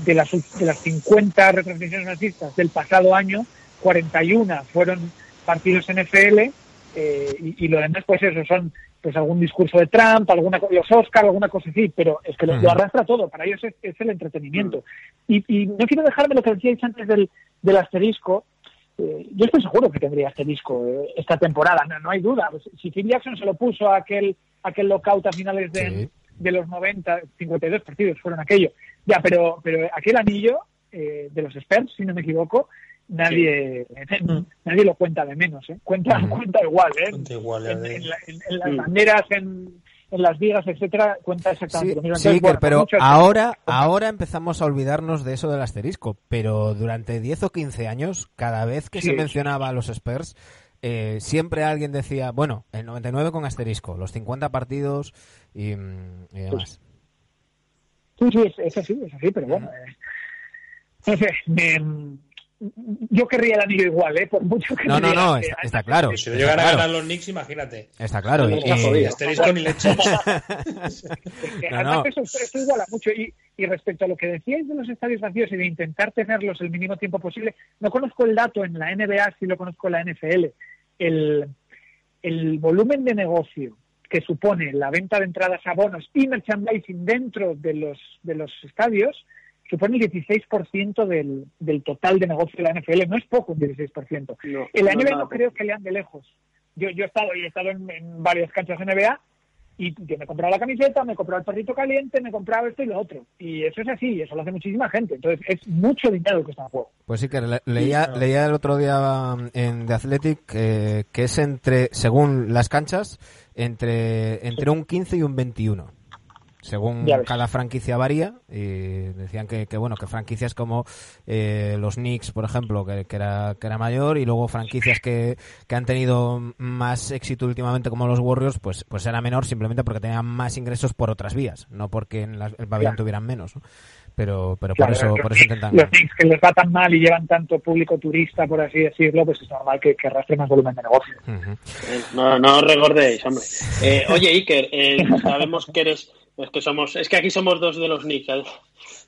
de las, de las 50 retransmisiones nazistas del pasado año, 41 fueron partidos NFL eh, y, lo demás, pues eso, son pues algún discurso de Trump, alguna los Oscar, alguna cosa así, pero es que lo, arrastra todo, para ellos es, el entretenimiento. Y, y, no quiero dejarme lo que decíais antes del, del asterisco, eh, yo estoy seguro que tendría asterisco eh, esta temporada, no, hay duda. Pues, si Phil Jackson se lo puso a aquel, aquel lockout a finales de, de los 90, 52 partidos fueron aquello. Ya, pero, pero aquel anillo eh, de los Spurs, si no me equivoco, nadie mm. nadie lo cuenta de menos, ¿eh? Cuenta, cuenta igual, ¿eh? en, las mm. banderas, en, en las vigas, etcétera, cuenta exactamente sí, pero ahora, ahora empezamos a olvidarnos de eso del asterisco, pero durante 10 o 15 años, cada vez que se mencionaba a los Spurs, eh, siempre alguien decía, bueno, el 99 con asterisco, los 50 partidos y, mm, demás. Sí, sí, es, así, es así, pero bueno. Eh, no sé, yo querría el anillo igual, ¿eh? Por mucho que No, no, no, está, claro. si lo llegan a ganar los Knicks, imagínate. Está claro. Y, y... Asterisco ni leche. no, no. Eso, eso, iguala mucho. Y, y, respecto a lo que decíais de los estadios vacíos y de intentar tenerlos el mínimo tiempo posible, no conozco el dato en la NBA, sí lo conozco en la NFL. El, el volumen de negocio que supone la venta de entradas a bonos y merchandising dentro de los, de los estadios supone el 16% del, del total de negocio de la NFL. No es poco un 16%. No, en la NBA no, creo que lean de lejos. Yo, yo he estado, he estado en, varias canchas NBA y yo me compraba la camiseta, me compraba el perrito caliente, me compraba esto y lo otro. Y eso es así, eso lo hace muchísima gente. Entonces es mucho dinero que está en juego. Pues sí, que leía, leía el otro día um, en The Athletic que es entre, según las canchas, entre, entre un 15 y un 21 según cada franquicia varía y decían que, bueno que franquicias como eh, los Knicks por ejemplo que, era que era mayor y luego franquicias que, que, han tenido más éxito últimamente como los Warriors pues pues era menor simplemente porque tenían más ingresos por otras vías no porque en el pabellón tuvieran menos pero pero por eso por eso intentan los Knicks que les va tan mal y llevan tanto público turista por así decirlo pues es normal que, que arrastre más volumen de negocio no no os recordéis hombre eh, oye Iker eh, sabemos que eres es que somos, es que aquí somos dos de los Knicks.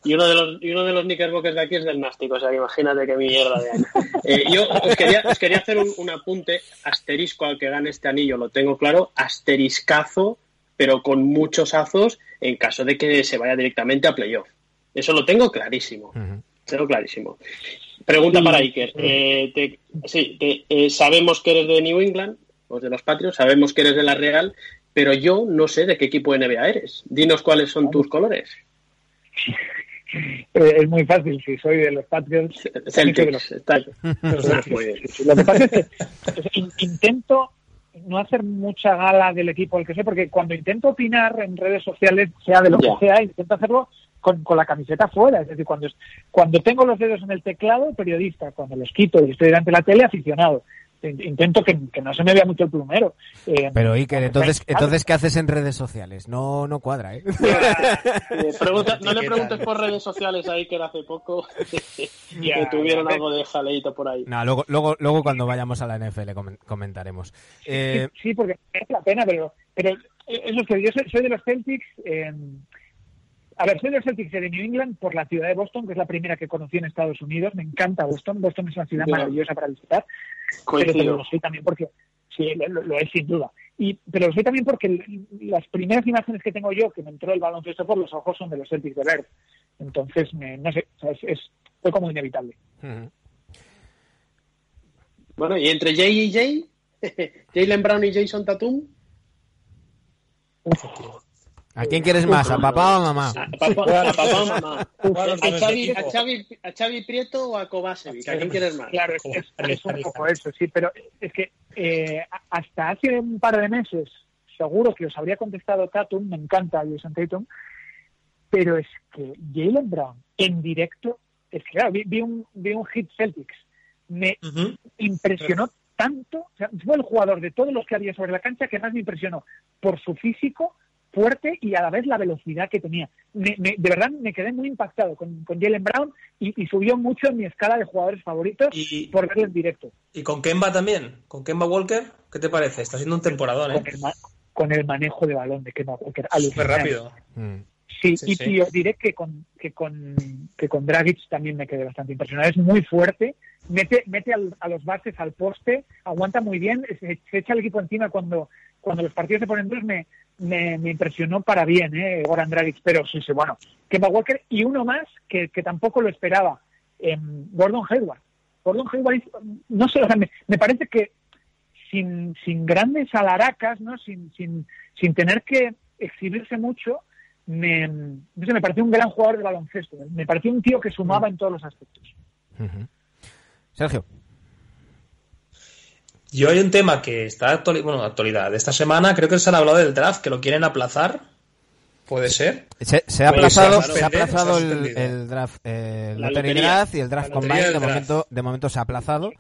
Y uno de los, y uno de los Knickerbockers de aquí es del Nástico, o sea que imagínate qué mierda de año. Eh, yo os quería, os quería hacer un, apunte asterisco al que gane este anillo, lo tengo claro, asteriscazo, pero con muchos azos en caso de que se vaya directamente a playoff. Eso lo tengo clarísimo. Tengo clarísimo. Pregunta para Iker. Eh, sí, sabemos que eres de New England, o de los Patriots, sabemos que eres de la Real, pero yo no sé de qué equipo de NBA eres. Dinos cuáles son tus colores. Eh, es muy fácil, si soy de los Patriots. Celtics, Lo que pasa es que intento no hacer mucha gala del equipo al que sé, porque cuando intento opinar en redes sociales, sea de lo que sea, intento hacerlo con, con, la camiseta fuera. Es decir, cuando, cuando tengo los dedos en el teclado, periodista, cuando los quito y estoy delante de la tele, aficionado intento que, no se me vea mucho el plumero. Eh, Pero Iker, entonces, entonces ¿qué haces en redes sociales? No, no cuadra, ¿eh? eh no le preguntes por redes sociales a Iker hace poco que tuvieron algo de jaleito por ahí. No, luego, luego, luego cuando vayamos a la NFL comentaremos. Eh... Sí, porque es la pena, pero, pero eso es que yo soy, de los Celtics. Eh, a ver, soy del Celtics de New England por la ciudad de Boston, que es la primera que conocí en Estados Unidos. Me encanta Boston. Boston es una ciudad maravillosa para visitar. Pero soy también porque sí, lo, es sin duda. Y, pero lo sé también porque las primeras imágenes que tengo yo, que me entró el baloncesto por los ojos, son de los Celtics de Verde. Entonces, no sé, es, fue como inevitable. Bueno, y entre Jay y Jay, Jalen Brown y Jason Tatum. ¿A quién quieres más? ¿A papá o a mamá? A papá, o mamá. ¿A Xavi, Prieto o a Kovacevic? ¿A quién quieres más? Claro, es, es, un poco eso, sí, pero es que eh, hasta hace un par de meses seguro que os habría contestado Tatum, me encanta Jason Tatum, pero es que Jalen Brown en directo, es que claro, vi, un, vi un hit Celtics, me impresionó tanto, o sea, fue el jugador de todos los que había sobre la cancha que más me impresionó por su físico, fuerte y a la vez la velocidad que tenía. de verdad me quedé muy impactado con, con Jalen Brown y, subió mucho en mi escala de jugadores favoritos por verlo en directo. ¿Y con Kemba también? ¿Con Kemba Walker? ¿Qué te parece? Está siendo un temporadón, ¿eh? Con el, manejo de balón de Kemba Walker. Súper rápido. Mm. Sí, y, os diré que con, que con, que con Dragic también me quedé bastante impresionado. Es muy fuerte, mete, mete a los bases al poste, aguanta muy bien, se, echa el equipo encima cuando, cuando los partidos se ponen duros, me, me, impresionó para bien, ¿eh? Goran Dragic, pero sí, sí, bueno. Kemba Walker y uno más que, que tampoco lo esperaba, eh, Gordon Hayward. Gordon Hayward, no sé, me, me, parece que sin, sin grandes alaracas, ¿no? Sin, sin, sin tener que exhibirse mucho, me, no sé, me pareció un gran jugador de baloncesto. Me pareció un tío que sumaba en todos los aspectos. Sergio. Yo hay un tema que está actual, bueno, actualidad. De esta semana creo que se han hablado del draft, que lo quieren aplazar. ¿Puede ser? Se, ha aplazado, se ha aplazado el, draft, eh, el draft y el draft combine. De momento, de momento se ha aplazado.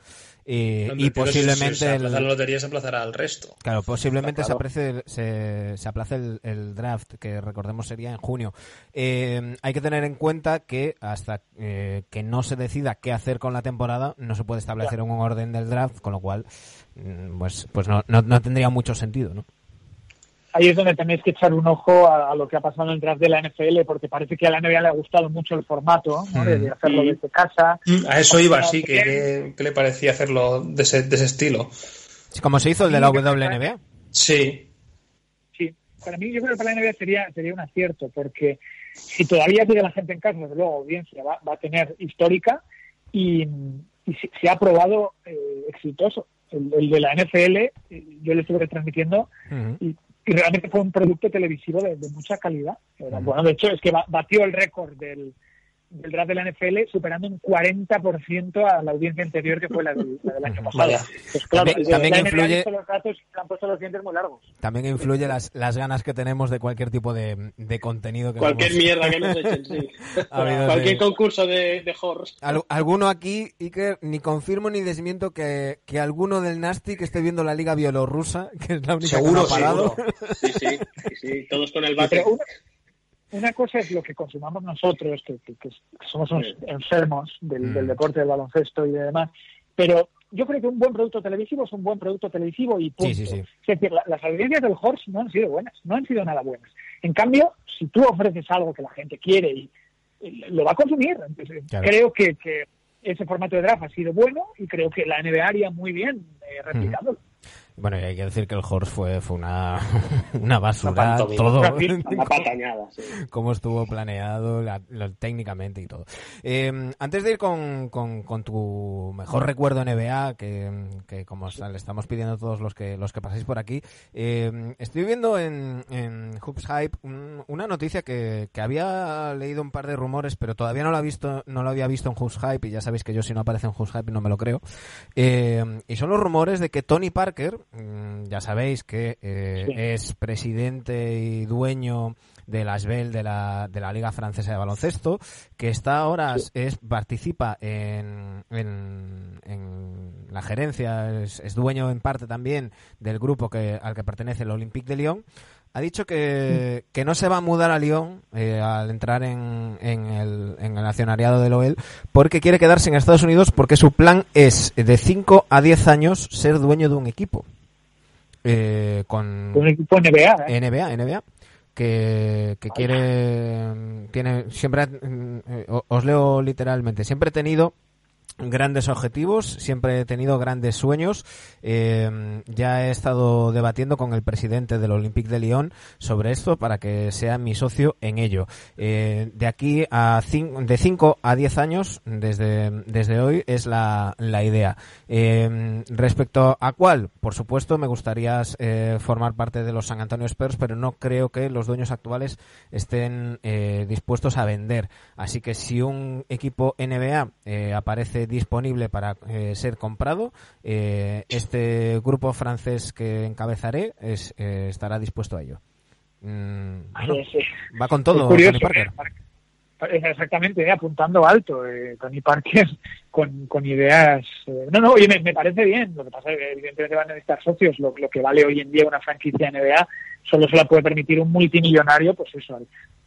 Y, posiblemente. Si, se la lotería se aplazará al resto. Claro, posiblemente se, aplace, se, se aplace el, draft, que recordemos sería en junio. Eh, hay que tener en cuenta que hasta eh, que no se decida qué hacer con la temporada, no se puede establecer un orden del draft, con lo cual, mm, pues, pues no, no, no tendría mucho sentido, ¿no? Ahí es donde tenéis que echar un ojo a, lo que ha pasado en el draft de la NFL, porque parece que a la NBA le ha gustado mucho el formato de, mm. hacerlo desde casa. Mm, a eso iba, sí, que, le parecía hacerlo de ese, de ese estilo. Como se hizo el de la WNBA. Sí. Sí, para mí yo creo que para la NBA sería, sería un acierto, porque si todavía tiene la gente en casa, desde luego audiencia va, va a tener histórica y, se ha probado eh, exitoso. El, de la NFL, eh, yo le estuve transmitiendo y y realmente fue un producto televisivo de, mucha calidad. Bueno, de hecho, es que batió el récord del, del draft de la NFL, superando un 40% a la audiencia anterior que fue la del, año pasado. Pues claro, también, influye los datos han puesto los dientes muy largos. También influye las, las ganas que tenemos de cualquier tipo de, de contenido que Cualquier mierda que nos echen, sí. cualquier concurso de, de horror. alguno aquí, Iker, ni confirmo ni desmiento que, que alguno del Nasty que esté viendo la liga bielorrusa, que es la única seguro, que ha parado. Sí, sí, sí, todos con el bate una cosa es lo que consumamos nosotros, que, somos unos enfermos del, mm. deporte del baloncesto y de demás, pero yo creo que un buen producto televisivo es un buen producto televisivo y punto. Es decir, las audiencias del Horse no han sido buenas, no han sido nada buenas. En cambio, si tú ofreces algo que la gente quiere y, lo va a consumir, creo que, ese formato de draft ha sido bueno y creo que la NBA haría muy bien eh, replicándolo. Bueno, y hay que decir que el Horse fue, fue una, una basura, todo. Una patañada, sí. Cómo estuvo planeado técnicamente y todo. Eh, antes de ir con, con, tu mejor recuerdo NBA, que, que como le estamos pidiendo a todos los que, los que pasáis por aquí, eh, estoy viendo en, en Hoops Hype una noticia que, que había leído un par de rumores, pero todavía no lo, ha visto, no lo había visto en Hoops Hype, y ya sabéis que yo si no aparece en Hoops Hype no me lo creo. Eh, y son los rumores de que Tony Parker, ya sabéis que eh, es presidente y dueño de la SBEL de la, de la Liga Francesa de Baloncesto, que está ahora, es, participa en, en, la gerencia, es, dueño en parte también del grupo que, al que pertenece el Olympique de Lyon. Ha dicho que, que no se va a mudar a Lyon eh, al entrar en, en, el, en el accionariado del OEL porque quiere quedarse en Estados Unidos porque su plan es de 5 a 10 años ser dueño de un equipo. Eh, con un equipo NBA, ¿eh? NBA, NBA que, que quiere tiene siempre eh, os leo literalmente siempre he tenido grandes objetivos, siempre he tenido grandes sueños. Eh, ya he estado debatiendo con el presidente del Olympique de Lyon sobre esto para que sea mi socio en ello. Eh, de aquí a de 5 a 10 años, desde, desde hoy, es la, la idea. Eh, respecto a cuál, por supuesto, me gustaría formar parte de los San Antonio Spurs, pero no creo que los dueños actuales estén dispuestos a vender. Así que si un equipo NBA aparece disponible para eh, ser comprado. Eh, este grupo francés que encabezaré es, eh, estará dispuesto a ello. Mm, va con todo, Tony Parker. Exactamente, apuntando alto, Tony Parker con, con ideas. no, no, oye, me, parece bien. Lo que pasa es que evidentemente van a necesitar socios. Lo, que vale hoy en día una franquicia NBA solo se la puede permitir un multimillonario, pues eso,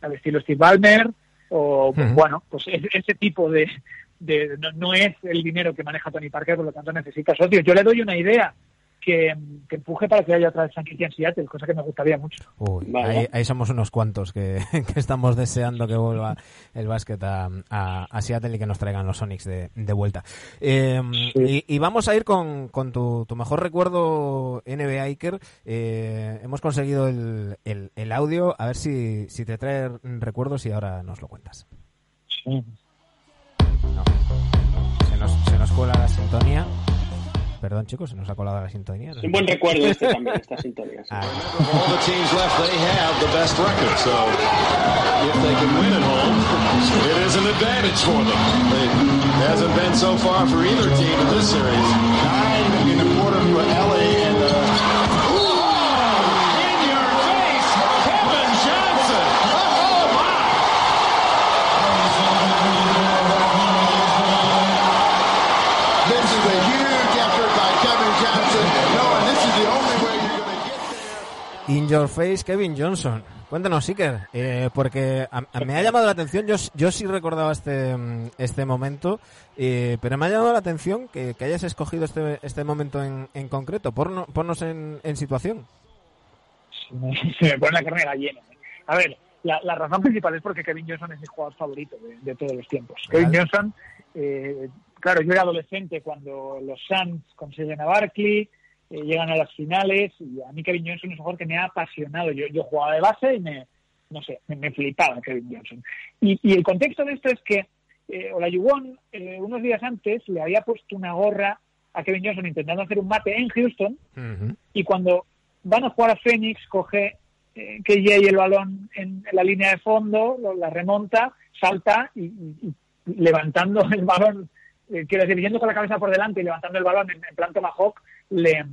al, estilo Steve Ballmer o, bueno, pues ese tipo de, no, es el dinero que maneja Tony Parker, por lo tanto necesita socios. Yo le doy una idea que, empuje para que haya otra franquicia en Seattle, cosa que me gustaría mucho. ahí, somos unos cuantos que, estamos deseando que vuelva el básquet a, Seattle y que nos traigan los Sonics de, vuelta. Em, y, vamos a ir con, tu, mejor recuerdo NBA Iker. Eh, hemos conseguido el, audio, a ver si, si te trae recuerdos y ahora nos lo cuentas. Sí. No. Se nos, se nos cuela la sintonía. Perdón, chicos, se nos ha colado la sintonía. Es un buen recuerdo este también, esta sintonía. Sí. Ah. In Your Face, Kevin Johnson. Cuéntanos, Iker, eh, porque me ha llamado la atención, yo, yo sí recordaba este, este momento, eh, pero me ha llamado la atención que, hayas escogido este, este momento en, en concreto. ponnos en, en situación. Se me pone la carne gallina. A ver, la, la, razón principal es porque Kevin Johnson es mi jugador favorito de, todos los tiempos. Kevin Johnson, eh, claro, yo era adolescente cuando los Suns consiguen a Barkley, eh, llegan a las finales y a mí Kevin Johnson es un jugador que me ha apasionado. Yo, yo jugaba de base y me, no sé, me, flipaba Kevin Johnson. Y, el contexto de esto es que eh, Olajuwon eh, unos días antes le había puesto una gorra a Kevin Johnson intentando hacer un mate en Houston y cuando van a jugar a Phoenix coge eh, KJ el balón en, la línea de fondo, la remonta, salta y, levantando el balón, quiero decir, yendo con la cabeza por delante y levantando el balón en, en plan Tomahawk, le,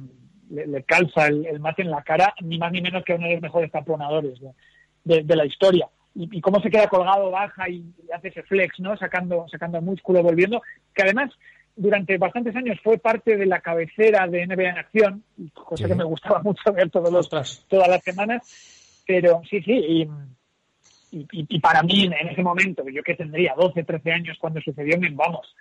le, calza el, mate en la cara, ni más ni menos que uno de los mejores taponadores de, la historia. Y, cómo se queda colgado, baja y, hace ese flex, ¿no? Sacando, sacando el músculo, volviendo. Que además, durante bastantes años fue parte de la cabecera de NBA en acción, cosa que me gustaba mucho ver todos los, todas las semanas. Pero sí, sí, y, y, para mí en ese momento, yo que tendría 12, 13 años cuando sucedió, vamos,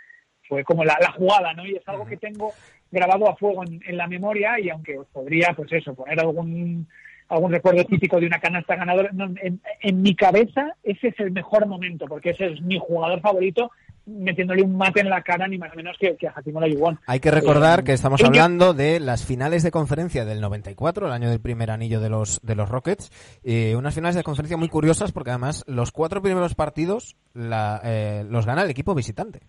fue como la, la jugada, ¿no? Y es algo que tengo grabado a fuego en, la memoria y aunque os podría, pues eso, poner algún algún recuerdo típico de una canasta ganadora, en, mi cabeza ese es el mejor momento, porque ese es mi jugador favorito, metiéndole un mate en la cara ni más o menos que, que a Hakim Olajuwon. Hay que recordar eh, que estamos hablando de las finales de conferencia del 94, el año del primer anillo de los de los Rockets, eh, unas finales de conferencia muy curiosas porque además los cuatro primeros partidos la, eh, los gana el equipo visitante.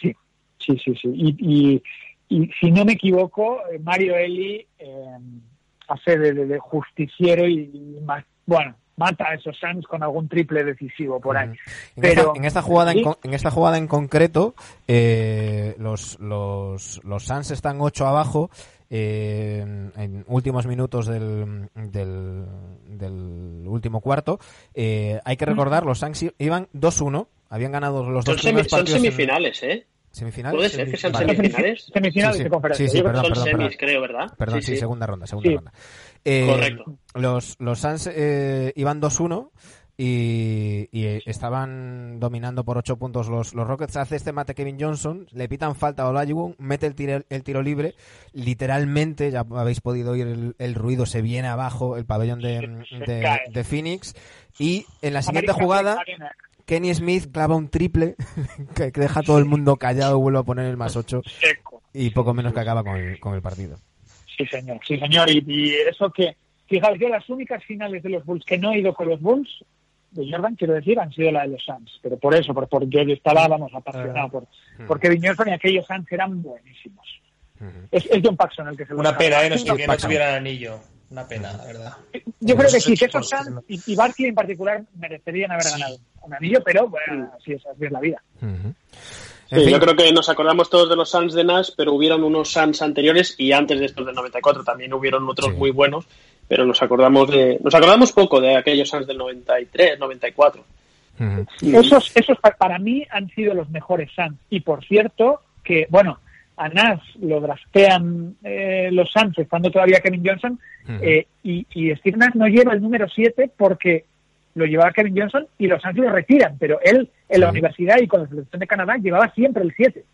Sí, sí, sí, sí. Y, y, si no me equivoco, eh, Mario Eli eh, hace de, justiciero y, más, bueno, mata a esos Suns con algún triple decisivo por ahí. En, Pero, esta, en esta jugada en, en, esta jugada en concreto, eh, los, los, los Suns están 8 abajo eh, en últimos minutos del, del, del último cuarto. Eh, hay que recordar, los Suns iban 2-1 habían ganado los dos son primeros partidos. Son semifinales, ¿eh? ¿Semifinales? ¿Puede ser que sean semifinales? Semifinales sí, sí. de conferencia. Sí, sí, perdón, son semis, creo, ¿verdad? Perdón, sí, segunda ronda, segunda ronda. Eh, Correcto. Los, los Suns eh, iban 2-1 y, y, estaban dominando por 8 puntos los, los Rockets. Hace este mate Kevin Johnson, le pitan falta a Olajuwon, mete el tiro, el tiro libre. Literalmente, ya habéis podido oír el, el ruido, se viene abajo el pabellón de, de, de Phoenix. Y en la siguiente jugada Kenny Smith clava un triple que, deja a todo el mundo callado, vuelve a poner el más 8 y poco menos que acaba con el, con el partido. Sí, señor, sí, señor. Y, eso que, fijaos, yo las únicas finales de los Bulls que no he ido con los Bulls, de Jordan, quiero decir, han sido la de los Suns. Pero por eso, por, por yo estaba, vamos, apasionado por, porque Kevin Johnson y aquellos Suns eran buenísimos. es, John Paxson el que se Una pena, ¿eh? No, que no tuvieran anillo. Una pena, la verdad. Yo creo que sí, que esos Suns y, y Barkley en particular merecerían haber ganado un anillo, pero bueno, así es, así es la vida. Sí, yo creo que nos acordamos todos de los Suns de Nash, pero hubieron unos Suns anteriores y antes de estos del 94 también hubieron otros muy buenos, pero nos acordamos de nos acordamos poco de aquellos Suns del 93, 94. Esos, esos para mí han sido los mejores Suns. Y por cierto, que bueno, a Nash lo draftean eh, los Suns estando todavía Kevin Johnson eh, y, y Steve Nash no lleva el número 7 porque lo llevaba Kevin Johnson y los lo retiran, pero él en la universidad y con la selección de Canadá llevaba siempre el 7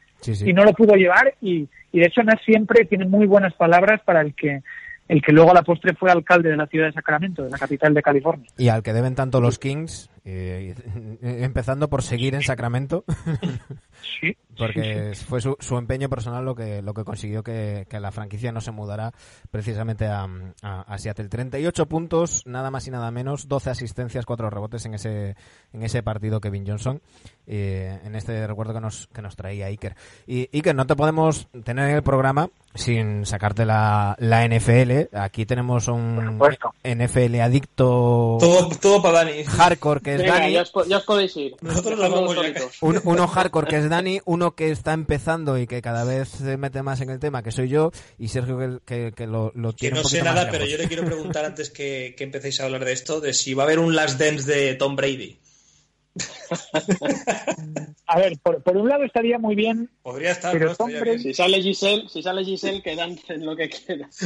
y no lo pudo llevar y, y de hecho Nash siempre tiene muy buenas palabras para el que el que luego a la postre fue alcalde de la ciudad de Sacramento, de la capital de California. Y al que deben tanto los Kings, eh, empezando por seguir en Sacramento, sí, porque fue su, su, empeño personal lo que lo que consiguió que, que la franquicia no se mudara precisamente a, a, Seattle. 38 puntos, nada más y nada menos, 12 asistencias, 4 rebotes en ese en ese partido Kevin Johnson, eh, en este recuerdo que nos que nos traía Iker. Y Iker, no te podemos tener en el programa sin sacarte la, la NFL. Aquí tenemos un NFL adicto. Todo, todo para Dani. Hardcore que es Dani. Ya os, podéis ir. Nosotros nos vamos un, uno hardcore que es Dani, uno que está empezando y que cada vez se mete más en el tema, que soy yo, y Sergio que, que, lo, lo tiene. Que no sé nada, pero yo le quiero preguntar antes que, que empecéis a hablar de esto, de si va a haber un Last Dance de Tom Brady. A ver, por, por, un lado estaría muy bien. Podría estar, pero Tom Brady... Si sale Giselle, si sale Giselle, que dancen lo que quieran.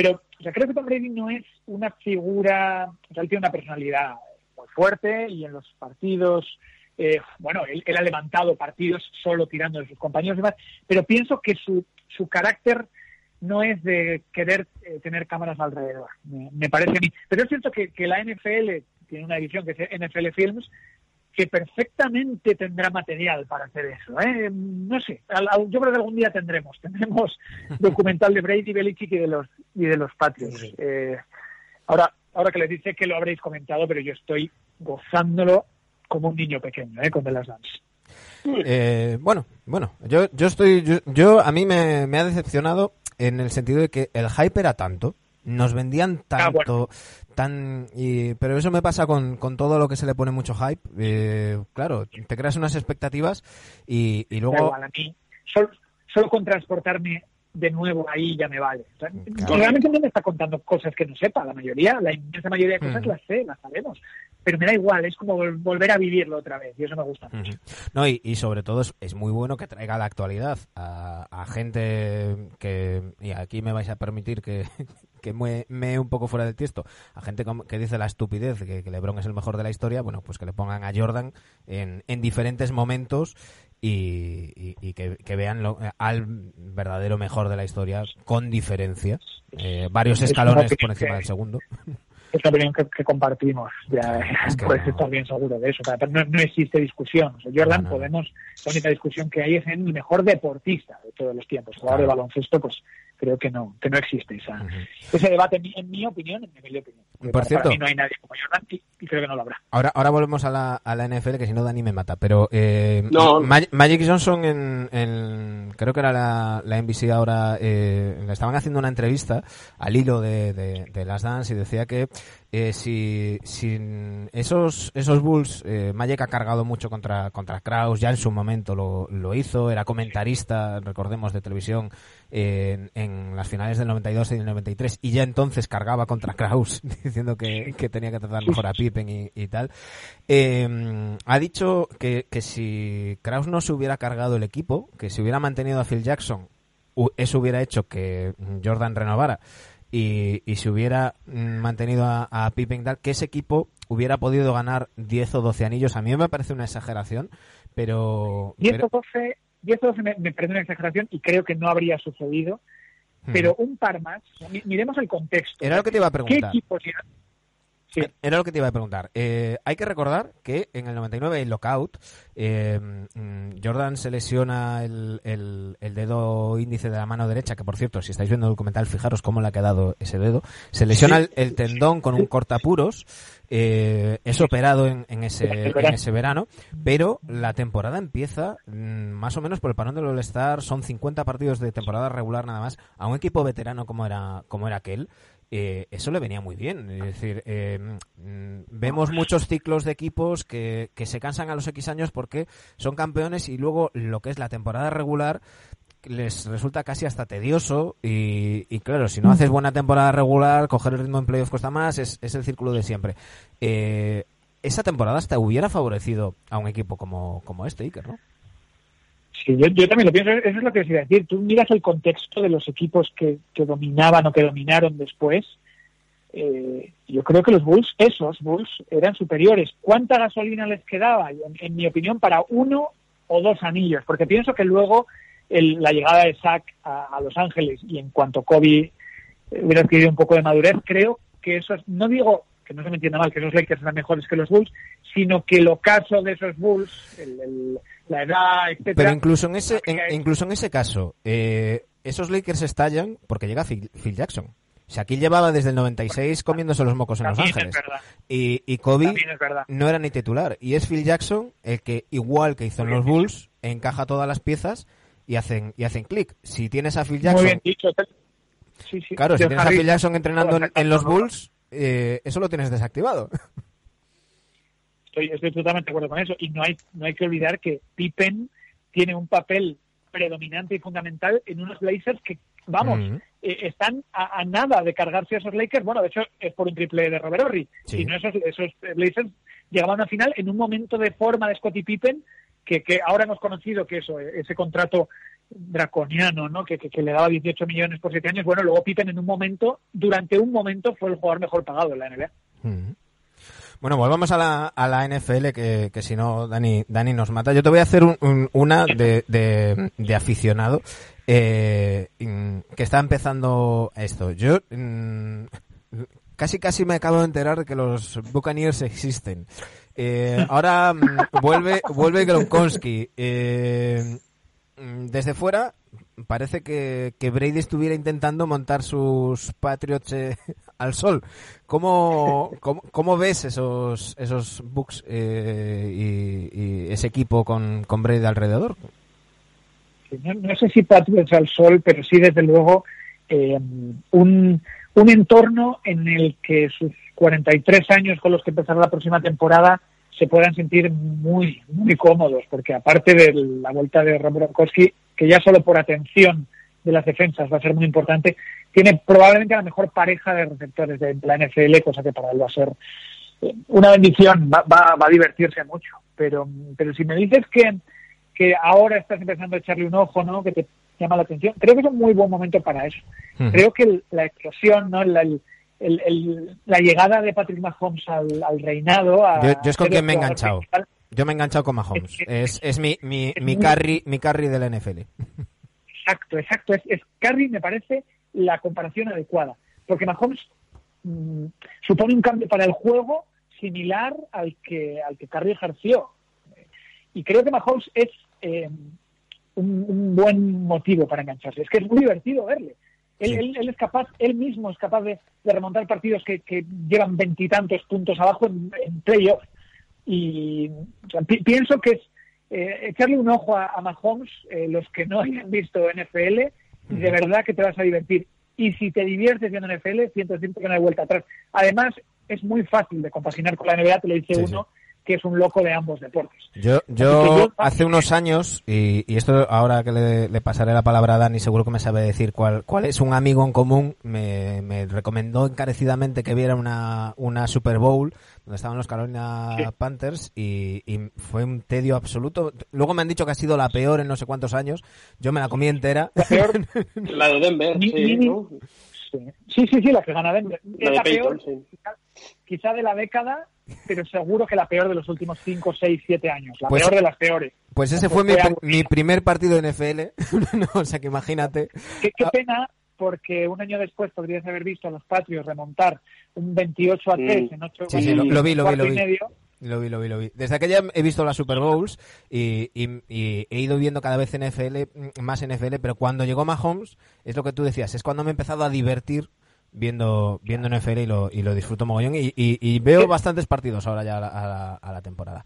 pero o sea, creo que Tom Brady no es una figura, o sea, él tiene una personalidad muy fuerte y en los partidos, eh, bueno, él, ha levantado partidos solo tirando de sus compañeros y demás, pero pienso que su, su carácter no es de querer eh, tener cámaras alrededor, me, me, parece a mí. Pero es cierto que, que la NFL tiene una edición que es NFL Films, que perfectamente tendrá material para hacer eso. ¿eh? No sé, yo creo que algún día tendremos, tendremos documental de Brady, Belichick y de los y de los Patriots. Eh, ahora, ahora que les dice que lo habréis comentado, pero yo estoy gozándolo como un niño pequeño, ¿eh? con The Last Dance. Eh, bueno, bueno, yo, yo estoy, yo, yo a mí me, me, ha decepcionado en el sentido de que el hype era tanto, nos vendían ah, tanto, tan y, pero eso me pasa con, con, todo lo que se le pone mucho hype. Eh, claro, te creas unas expectativas y, y luego. a mí, solo, solo, con transportarme de nuevo ahí ya me vale. Realmente no me está contando cosas que no sepa, la mayoría, la inmensa mayoría de cosas las sé, las sabemos. Pero me da igual, es como volver a vivirlo otra vez y eso me gusta mucho. No, y, y, sobre todo es, es, muy bueno que traiga la actualidad a, a gente que, y aquí me vais a permitir que, que me, me un poco fuera del tiesto, a gente que dice la estupidez, que, que, LeBron es el mejor de la historia, bueno, pues que le pongan a Jordan en, en diferentes momentos y, y, y que, que, vean lo, al verdadero mejor de la historia con diferencia, eh, varios escalones por encima del segundo. Es la opinión que, que compartimos, ya es que puedes no. estar bien seguro de eso. No, no existe discusión. O sea, Jordan, no. podemos, la única discusión que hay es en el mejor deportista de todos los tiempos. Jugador claro. de baloncesto, pues creo que no, que no existe esa, uh -huh. ese debate, en mi, en mi, opinión, en mi opinión. Por para, cierto, para mí no hay nadie como Jordan y, y, creo que no lo habrá. Ahora, ahora volvemos a la, a la NFL, que si no Dani me mata, pero eh, no. Magic Johnson en, en, creo que era la, la NBC ahora, eh, le estaban haciendo una entrevista al hilo de, de, de las Dance y decía que eh, si, si esos, esos Bulls, eh, Magic ha cargado mucho contra, contra Kraus, ya en su momento lo, lo hizo, era comentarista, recordemos, de televisión en, en, las finales del 92 y del 93 y ya entonces cargaba contra Kraus diciendo que, que tenía que tratar mejor a Pippen y, y tal. Eh, ha dicho que, que si Kraus no se hubiera cargado el equipo, que si hubiera mantenido a Phil Jackson, eso hubiera hecho que Jordan renovara y, y si hubiera mantenido a, a Pippen tal, que ese equipo hubiera podido ganar 10 o 12 anillos. A mí me parece una exageración, pero... 10 o 12 y esto me, me parece una exageración y creo que no habría sucedido, pero un par más, miremos el contexto. Era lo que te iba a preguntar. ¿Qué equipos ya, Era lo que te iba a preguntar. Eh, hay que recordar que en el 99 el lockout, eh, mm, Jordan se lesiona el, el, dedo índice de la mano derecha, que por cierto, si estáis viendo el documental, fijaros cómo le ha quedado ese dedo. Se lesiona el, tendón con un cortapuros. Eh, es operado en, en, ese, en ese verano, pero la temporada empieza mm, más o menos por el parón del All-Star. Son 50 partidos de temporada regular nada más. A un equipo veterano como era, como era aquel, eh, eso le venía muy bien. Es decir, eh, mm, vemos muchos ciclos de equipos que, que, se cansan a los X años porque son campeones y luego lo que es la temporada regular les resulta casi hasta tedioso y, claro, si no haces buena temporada regular, coger el ritmo en playoff cuesta más, es, es el círculo de siempre. Eh, esa temporada hasta hubiera favorecido a un equipo como, como este, Iker, ¿no? Sí, yo, también lo pienso, eso es lo que os iba a decir. Tú miras el contexto de los equipos que, dominaban o que dominaron después. Eh, yo creo que los Bulls, esos Bulls, eran superiores. ¿Cuánta gasolina les quedaba? En, mi opinión, para uno o dos anillos, porque pienso que luego la llegada de Zach a, Los Ángeles y en cuanto Kobe hubiera adquirido un poco de madurez, creo que eso no digo que no se me entienda mal, que esos Lakers eran mejores que los Bulls, sino que el ocaso de esos Bulls, el la edad, etcétera. Pero incluso en ese, incluso en ese caso, eh, esos Lakers estallan porque llega Phil, Jackson. O sea, aquí llevaba desde el 96 comiéndose los mocos en Los Ángeles. Y, y Kobe no era ni titular. Y es Phil Jackson el que, igual que hizo en los Bulls, encaja todas las piezas y hacen y hacen clic. Si tienes a Phil Jackson... Muy bien dicho. Claro, si tienes a Phil Jackson entrenando en, los Bulls, eh, eso lo tienes desactivado. Estoy, estoy totalmente de acuerdo con eso. Y no hay, no hay que olvidar que Pippen tiene un papel predominante y fundamental en unos Blazers que, vamos, eh, están a, nada de cargarse a esos Lakers. Bueno, de hecho, es por un triple de Robert Horry. Si no, esos, esos Blazers llegaban a final en un momento de forma de Scottie Pippen que, que ahora hemos conocido que eso, ese contrato draconiano, ¿no? Que, que, le daba 18 millones por 7 años. Bueno, luego Pippen en un momento, durante un momento, fue el jugador mejor pagado en la NBA. Bueno, volvamos a la, a la NFL, que, que si no, Dani, Dani nos mata. Yo te voy a hacer una de, de, aficionado eh, que está empezando esto. Yo mm, casi casi me acabo de enterar de que los Buccaneers existen. Eh, ahora mm, vuelve, vuelve Gronkowski. Eh, desde fuera parece que, que, Brady estuviera intentando montar sus Patriots eh, al sol. ¿Cómo, cómo, ves esos, esos Bucks eh, y, ese equipo con, con Brady alrededor? No, sé si Patriots al sol, pero sí desde luego eh, un, un entorno en el que sus 43 años con los que empezará la próxima temporada se puedan sentir muy, muy cómodos, porque aparte de la vuelta de Rob que ya solo por atención de las defensas va a ser muy importante, tiene probablemente la mejor pareja de receptores de la NFL, cosa que para él va a ser eh, una bendición, va, va, a divertirse mucho. Pero, pero si me dices que, que ahora estás empezando a echarle un ojo, ¿no? que te llama la atención, creo que es un muy buen momento para eso. Creo que la explosión, ¿no? La, la llegada de Patrick Mahomes al, al reinado... yo, es con quien me he enganchado. Yo me he enganchado con Mahomes. Es, es mi, mi, mi, carry, mi carry de la NFL. Exacto, exacto. Es, es me parece la comparación adecuada. Porque Mahomes mm, supone un cambio para el juego similar al que, al que Carry ejerció. Y creo que Mahomes es eh, un, buen motivo para engancharse. Es que es muy divertido verle. Él, él, es capaz, él mismo es capaz de, remontar partidos que, que llevan veintitantos puntos abajo en, en playoff. Y pienso que es eh, echarle un ojo a, Mahomes, eh, los que no hayan visto NFL, y de verdad que te vas a divertir. Y si te diviertes viendo NFL, siento, siento que no hay vuelta atrás. Además, es muy fácil de compaginar con la NBA, te lo dice uno que es un loco de ambos deportes. Yo, yo, hace unos años, y, esto ahora que le, pasaré la palabra a Dani, seguro que me sabe decir cuál, cuál es un amigo en común, me, recomendó encarecidamente que viera una, una Super Bowl donde estaban los Carolina Panthers y, fue un tedio absoluto. Luego me han dicho que ha sido la peor en no sé cuántos años. Yo me la comí entera. La peor, la de Denver, sí, sí, sí, la que gana Denver. La, peor, quizá de la década pero seguro que la peor de los últimos 5, 6, 7 años. La pues peor de las peores. Pues ese fue mi, mi, primer partido de NFL. o sea que imagínate. Qué, qué, pena, porque un año después podrías haber visto a los Patriots remontar un 28 a 3 mm. en 8 sí, sí, lo, vi, lo vi, lo vi. Lo vi, lo vi, lo vi. Desde aquella he visto las Super Bowls y, he ido viendo cada vez NFL, mm, más NFL, pero cuando llegó Mahomes, es lo que tú decías, es cuando me he empezado a divertir viendo viendo NFL y lo, y lo disfruto mogollón y, veo bastantes partidos ahora ya a la, temporada.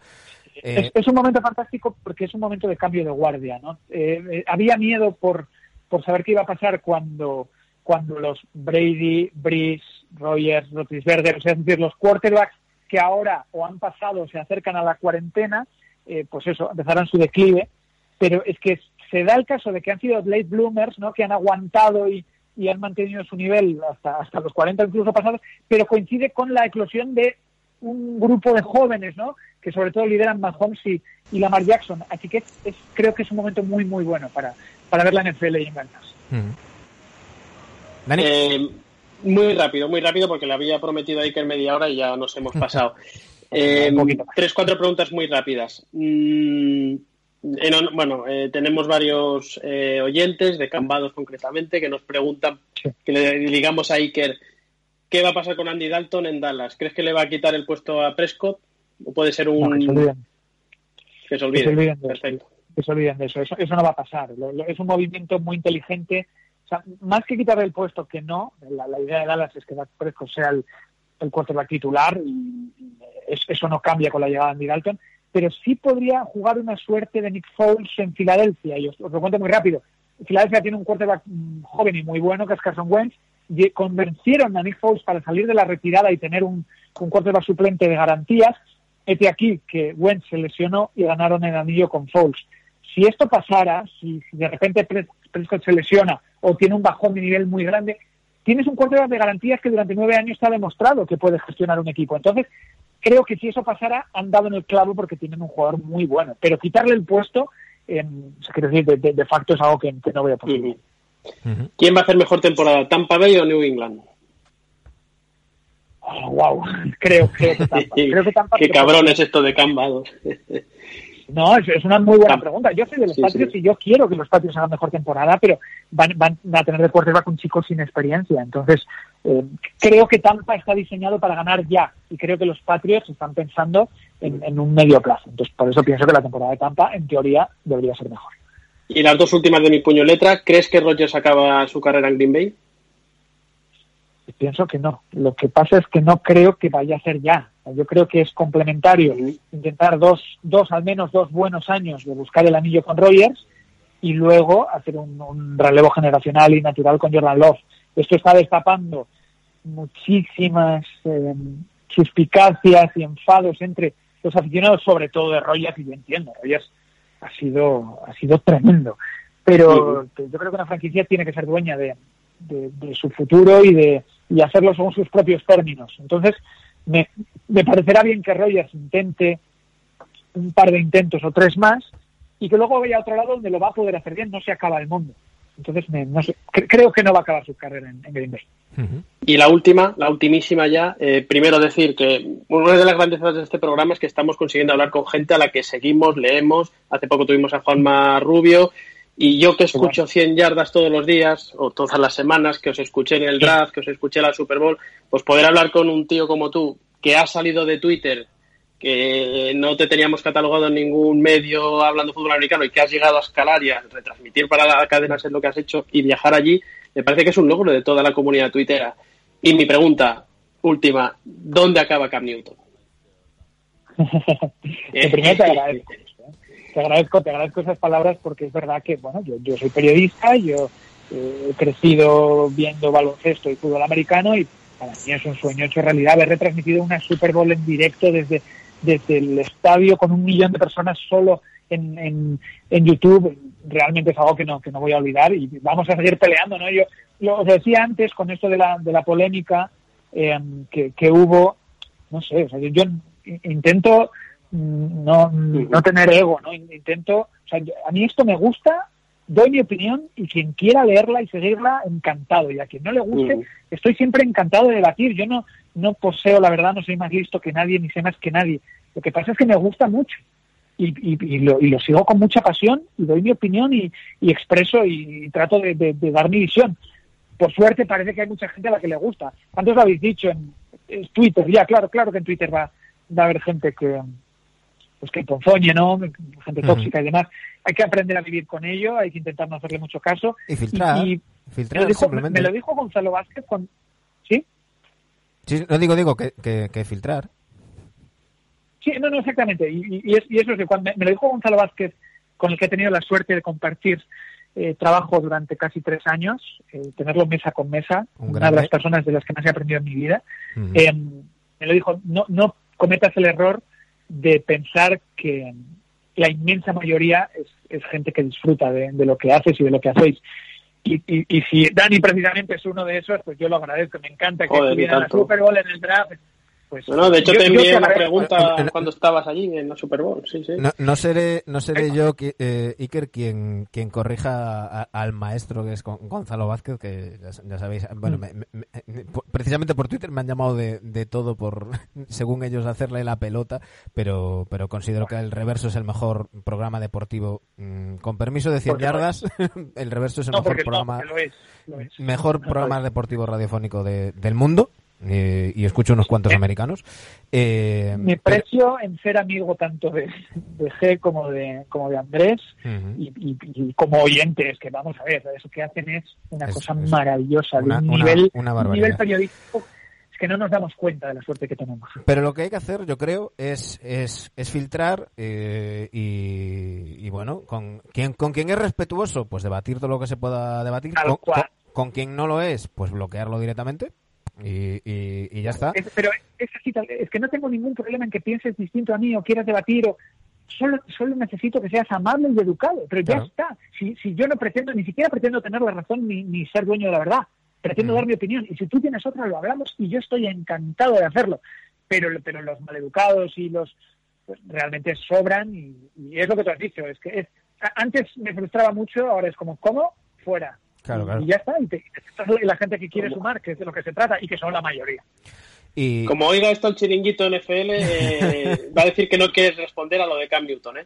Eh, es, un momento fantástico porque es un momento de cambio de guardia, ¿no? Eh, eh, había miedo por, por saber qué iba a pasar cuando, cuando los Brady, Breeze, Rogers, Rotisberger, es decir, los quarterbacks que ahora o han pasado o se acercan a la cuarentena, pues eso, empezarán su declive, pero es que se da el caso de que han sido late bloomers, ¿no? Que han aguantado y, y han mantenido su nivel hasta, hasta los 40 incluso pasados, pero coincide con la eclosión de un grupo de jóvenes, ¿no? Que sobre todo lideran Mahomes y, y Lamar Jackson. Así que es, creo que es un momento muy, muy bueno para, para ver la NFL y engañarse. Eh, muy rápido, muy rápido, porque le había prometido a Iker media hora y ya nos hemos pasado. eh, tres, cuatro preguntas muy rápidas. Mm, bueno, eh, tenemos varios eh, oyentes de Cambados concretamente que nos preguntan, que le digamos a Iker, ¿qué va a pasar con Andy Dalton en Dallas? ¿Crees que le va a quitar el puesto a Prescott? ¿O puede ser un... que se olviden. Que se olviden, de eso. eso. no va a pasar. es un movimiento muy inteligente. O sea, más que quitarle el puesto que no, la, idea de Dallas es que Prescott sea el, el quarterback titular y eso no cambia con la llegada de Andy Dalton pero sí podría jugar una suerte de Nick Foles en Filadelfia. Y os, lo cuento muy rápido. Filadelfia tiene un quarterback mm, joven y muy bueno, que es Carson Wentz, y convencieron a Nick Foles para salir de la retirada y tener un, un quarterback suplente de garantías. Este aquí que Wentz se lesionó y ganaron el anillo con Foles. Si esto pasara, si, de repente Prescott se lesiona o tiene un bajón de nivel muy grande, tienes un quarterback de garantías que durante nueve años está demostrado que puede gestionar un equipo. Entonces, creo que si eso pasara, han dado en el clavo porque tienen un jugador muy bueno. Pero quitarle el puesto, eh, decir, de, facto es algo que, no veo posible. ¿Quién va a hacer mejor temporada, Tampa Bay o New England? wow, creo, creo que Tampa. creo que Tampa Qué cabrón es esto de Cambados. No, es, una muy buena pregunta. Yo soy de los Patriots y yo quiero que los Patriots hagan mejor temporada, pero van, van a tener de quarterback un chico sin experiencia. Entonces, eh, creo que Tampa está diseñado para ganar ya y creo que los Patriots están pensando en, un medio plazo. Entonces, por eso pienso que la temporada de Tampa, en teoría, debería ser mejor. Y las dos últimas de mi puño letra, ¿crees que Rodgers acaba su carrera en Green Bay? Pienso que no. Lo que pasa es que no creo que vaya a ser ya. Yo creo que es complementario intentar dos, dos, al menos dos buenos años de buscar el anillo con Rogers y luego hacer un, relevo generacional y natural con Jordan Love. Esto está destapando muchísimas eh, suspicacias y enfados entre los aficionados, sobre todo de Rogers, y yo entiendo, Rogers ha sido, ha sido tremendo. Pero yo creo que una franquicia tiene que ser dueña de, de, su futuro y de y hacerlo según sus propios términos. Entonces, me, me parecerá bien que Rogers intente un par de intentos o tres más y que luego vaya a otro lado donde lo va a poder hacer bien, no se acaba el mundo. Entonces, no sé, creo que no va a acabar su carrera en, Green Bay. Y la última, la ultimísima ya, eh, primero decir que una de las grandezas de este programa es que estamos consiguiendo hablar con gente a la que seguimos, leemos. Hace poco tuvimos a Juanma Rubio y yo que escucho 100 yardas todos los días o todas las semanas, que os escuché en el draft, que os escuché en la Super Bowl, pues poder hablar con un tío como tú que ha salido de Twitter, que no te teníamos catalogado en ningún medio hablando fútbol americano y que has llegado a escalar y a retransmitir para la cadena en lo que has hecho y viajar allí, me parece que es un logro de toda la comunidad tuitera. Y mi pregunta última, ¿dónde acaba Cam Newton? primero te agradezco te agradezco, te agradezco esas palabras porque es verdad que, bueno, yo, yo soy periodista, yo eh, he crecido viendo baloncesto y fútbol americano y para mí es un sueño hecho realidad haber retransmitido una Super Bowl en directo desde, desde el estadio con un millón de personas solo en, en, YouTube realmente es algo que no, que no voy a olvidar y vamos a seguir peleando, ¿no? Yo lo decía antes con esto de la, de la polémica eh, que, que hubo, no sé, o sea, yo intento no, no tener ego, ¿no? Intento, o sea, a mí esto me gusta, doy mi opinión y quien quiera leerla y seguirla, encantado. Y a quien no le guste, estoy siempre encantado de debatir. Yo no, no poseo, la verdad, no soy más listo que nadie, ni sé más que nadie. Lo que pasa es que me gusta mucho. Y, y, lo, y lo, sigo con mucha pasión y doy mi opinión y, expreso y, trato de, dar mi visión. por suerte parece que hay mucha gente a la que le gusta. ¿Cuántos lo habéis dicho en, Twitter? Ya, claro, claro que en Twitter va, va a haber gente que pues que ponzoñe, ¿no? Gente tóxica y demás. Hay que aprender a vivir con ello, hay que intentar no hacerle mucho caso. Y filtrar. Y, filtrar me, lo dijo, me, lo dijo, Gonzalo Vázquez con... ¿Sí? Sí, no digo, digo, que, que, filtrar. Sí, no, no, exactamente. Y, y, eso es que cuando me, lo dijo Gonzalo Vázquez, con el que he tenido la suerte de compartir eh, trabajo durante casi tres años, eh, tenerlo mesa con mesa, una de las personas de las que más he aprendido en mi vida, eh, me lo dijo, no, no cometas el error de pensar que la inmensa mayoría es, es gente que disfruta de, lo que haces y de lo que hacéis. Y, y, si Dani precisamente es uno de esos, pues yo lo agradezco, me encanta que estuviera en la Super Bowl en el draft, pues, bueno, de hecho te envié una pregunta cuando estabas allí en la Super Bowl. Sí, sí. No, seré, no seré yo, eh, Iker, quien, quien corrija al maestro que es Gonzalo Vázquez, que ya, sabéis, bueno, precisamente por Twitter me han llamado de, de, todo por, según ellos, hacerle la pelota, pero, pero considero que el reverso es el mejor programa deportivo. Mm, con permiso de 100 yardas, el reverso es el mejor programa, mejor programa deportivo radiofónico del mundo. Eh, y escucho unos cuantos eh, americanos. Eh, me precio en ser amigo tanto de, G como de, como de Andrés y, como oyentes, que vamos a ver, eso que hacen es una cosa maravillosa, de un nivel, nivel periodístico es que no nos damos cuenta de la suerte que tenemos. Pero lo que hay que hacer, yo creo, es, es, es filtrar y, bueno, con quien, con quien es respetuoso, pues debatir todo lo que se pueda debatir. con quien no lo es, pues bloquearlo directamente y, y, ya está. pero es así, es que no tengo ningún problema en que pienses distinto a mí o quieras debatir o solo, solo necesito que seas amable y educado, pero ya está. Si, si yo no pretendo, ni siquiera pretendo tener la razón ni, ni ser dueño de la verdad, pretendo dar mi opinión y si tú tienes otra lo hablamos y yo estoy encantado de hacerlo. Pero, pero los maleducados y los pues, realmente sobran y, y, es lo que tú has dicho, es que es, antes me frustraba mucho, ahora es como, ¿cómo? Fuera. Y ya está. Y, la gente que quiere sumar, que es de lo que se trata y que son la mayoría. Y... Como oiga esto el chiringuito NFL, eh, va a decir que no quiere responder a lo de Cam Newton, ¿eh?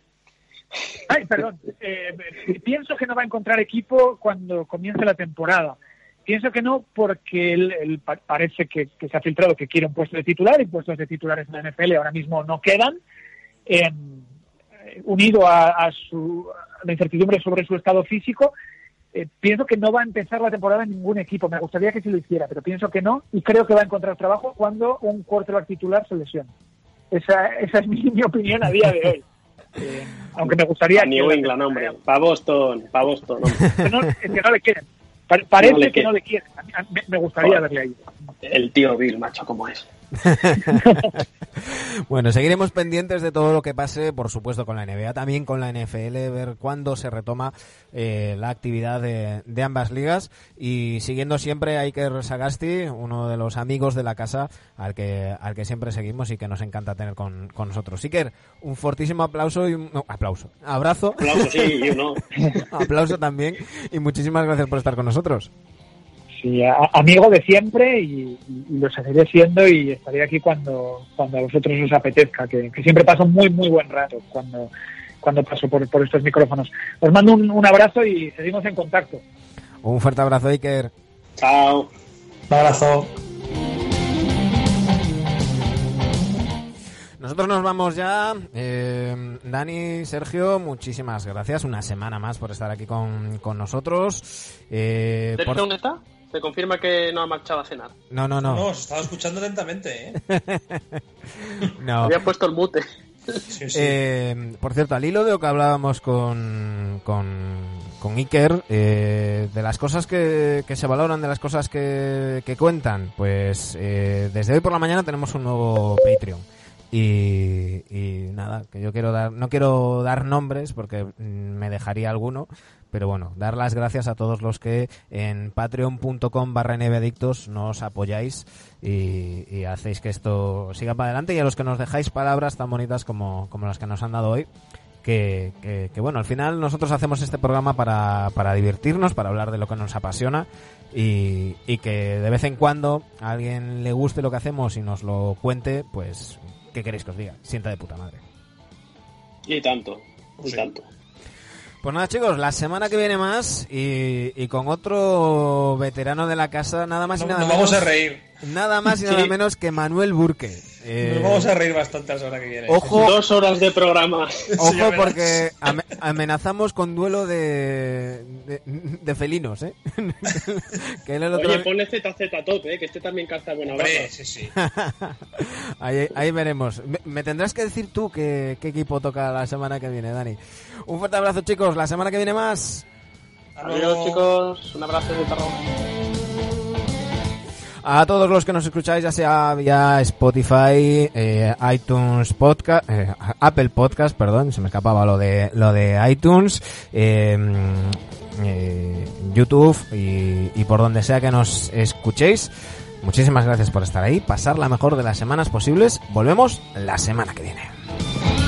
Ay, perdón. Eh, pienso que no va a encontrar equipo cuando comience la temporada. Pienso que no porque él, parece que, se ha filtrado que quiere un puesto de titular y puestos de titulares en la NFL ahora mismo no quedan. Eh, unido a, su, a la incertidumbre sobre su estado físico, eh, pienso que no va a empezar la temporada en ningún equipo. Me gustaría que sí lo hiciera, pero pienso que no y creo que va a encontrar trabajo cuando un quarterback titular se lesione. Esa, esa es mi, opinión a día de hoy. Eh, aunque me gustaría... New England, hombre. Para Boston, para Boston. No, es que no le quieren. Parece que no le quieren. me, gustaría verle ahí. El tío Bill, macho, como es. bueno, seguiremos pendientes de todo lo que pase, por supuesto, con la NBA, también con la NFL, ver cuándo se retoma eh, la actividad de, ambas ligas y siguiendo siempre a Iker Sagasti, uno de los amigos de la casa al que, al que siempre seguimos y que nos encanta tener con, nosotros. Iker, un fortísimo aplauso y un aplauso, abrazo. Aplauso, sí, aplauso también y muchísimas gracias por estar con nosotros sí, amigo de siempre y, lo seguiré siendo y estaré aquí cuando, cuando a vosotros os apetezca, que, siempre paso muy, muy buen rato cuando, cuando paso por, por estos micrófonos. Os mando un, abrazo y seguimos en contacto. Un fuerte abrazo, Iker. Chao. Un abrazo. Nosotros nos vamos ya. Eh, Dani, Sergio, muchísimas gracias. Una semana más por estar aquí con, nosotros. Eh, ¿Sergio dónde está? Se confirma que no ha marchado a cenar. No, no, no. No, os estaba escuchando lentamente, ¿eh? no. Había puesto el mute. Eh, por cierto, al hilo de lo que hablábamos con, con, con Iker, eh, de las cosas que, que, se valoran, de las cosas que, que cuentan, pues eh, desde hoy por la mañana tenemos un nuevo Patreon. Y, y, nada, que yo quiero dar, no quiero dar nombres porque mm, me dejaría alguno, pero bueno, dar las gracias a todos los que en patreon.com barra nvadictos nos apoyáis y, hacéis que esto siga para adelante y a los que nos dejáis palabras tan bonitas como, como las que nos han dado hoy. Que, que, bueno, al final nosotros hacemos este programa para, para divertirnos, para hablar de lo que nos apasiona y, y que de vez en cuando a alguien le guste lo que hacemos y nos lo cuente, pues, ¿qué queréis que os diga? Sienta de puta madre. Y tanto, y tanto. Pues nada, chicos, la semana que viene más y, con otro veterano de la casa, nada más y nada nos menos. vamos a reír. Nada más y nada menos que Manuel Burque. Eh, nos vamos a reír bastante la semana que viene. Ojo, dos horas de programa. Ojo, porque amenazamos con duelo de, de, felinos, ¿eh? que el otro... Oye, ponle ZZ top, ¿eh? Que este también calza buena Hombre, sí, sí. ahí, ahí, veremos. Me, tendrás que decir tú qué, qué equipo toca la semana que viene, Dani. Un fuerte abrazo, chicos. La semana que viene más. Adiós, chicos. Un abrazo de. A todos los que nos escucháis, ya sea vía Spotify, eh, iTunes Podcast, eh, Apple Podcast, perdón, se me escapaba lo de lo de iTunes, em, eh, YouTube y, y por donde sea que nos escuchéis. Muchísimas gracias por estar ahí, pasar la mejor de las semanas posibles. Volvemos la semana que viene.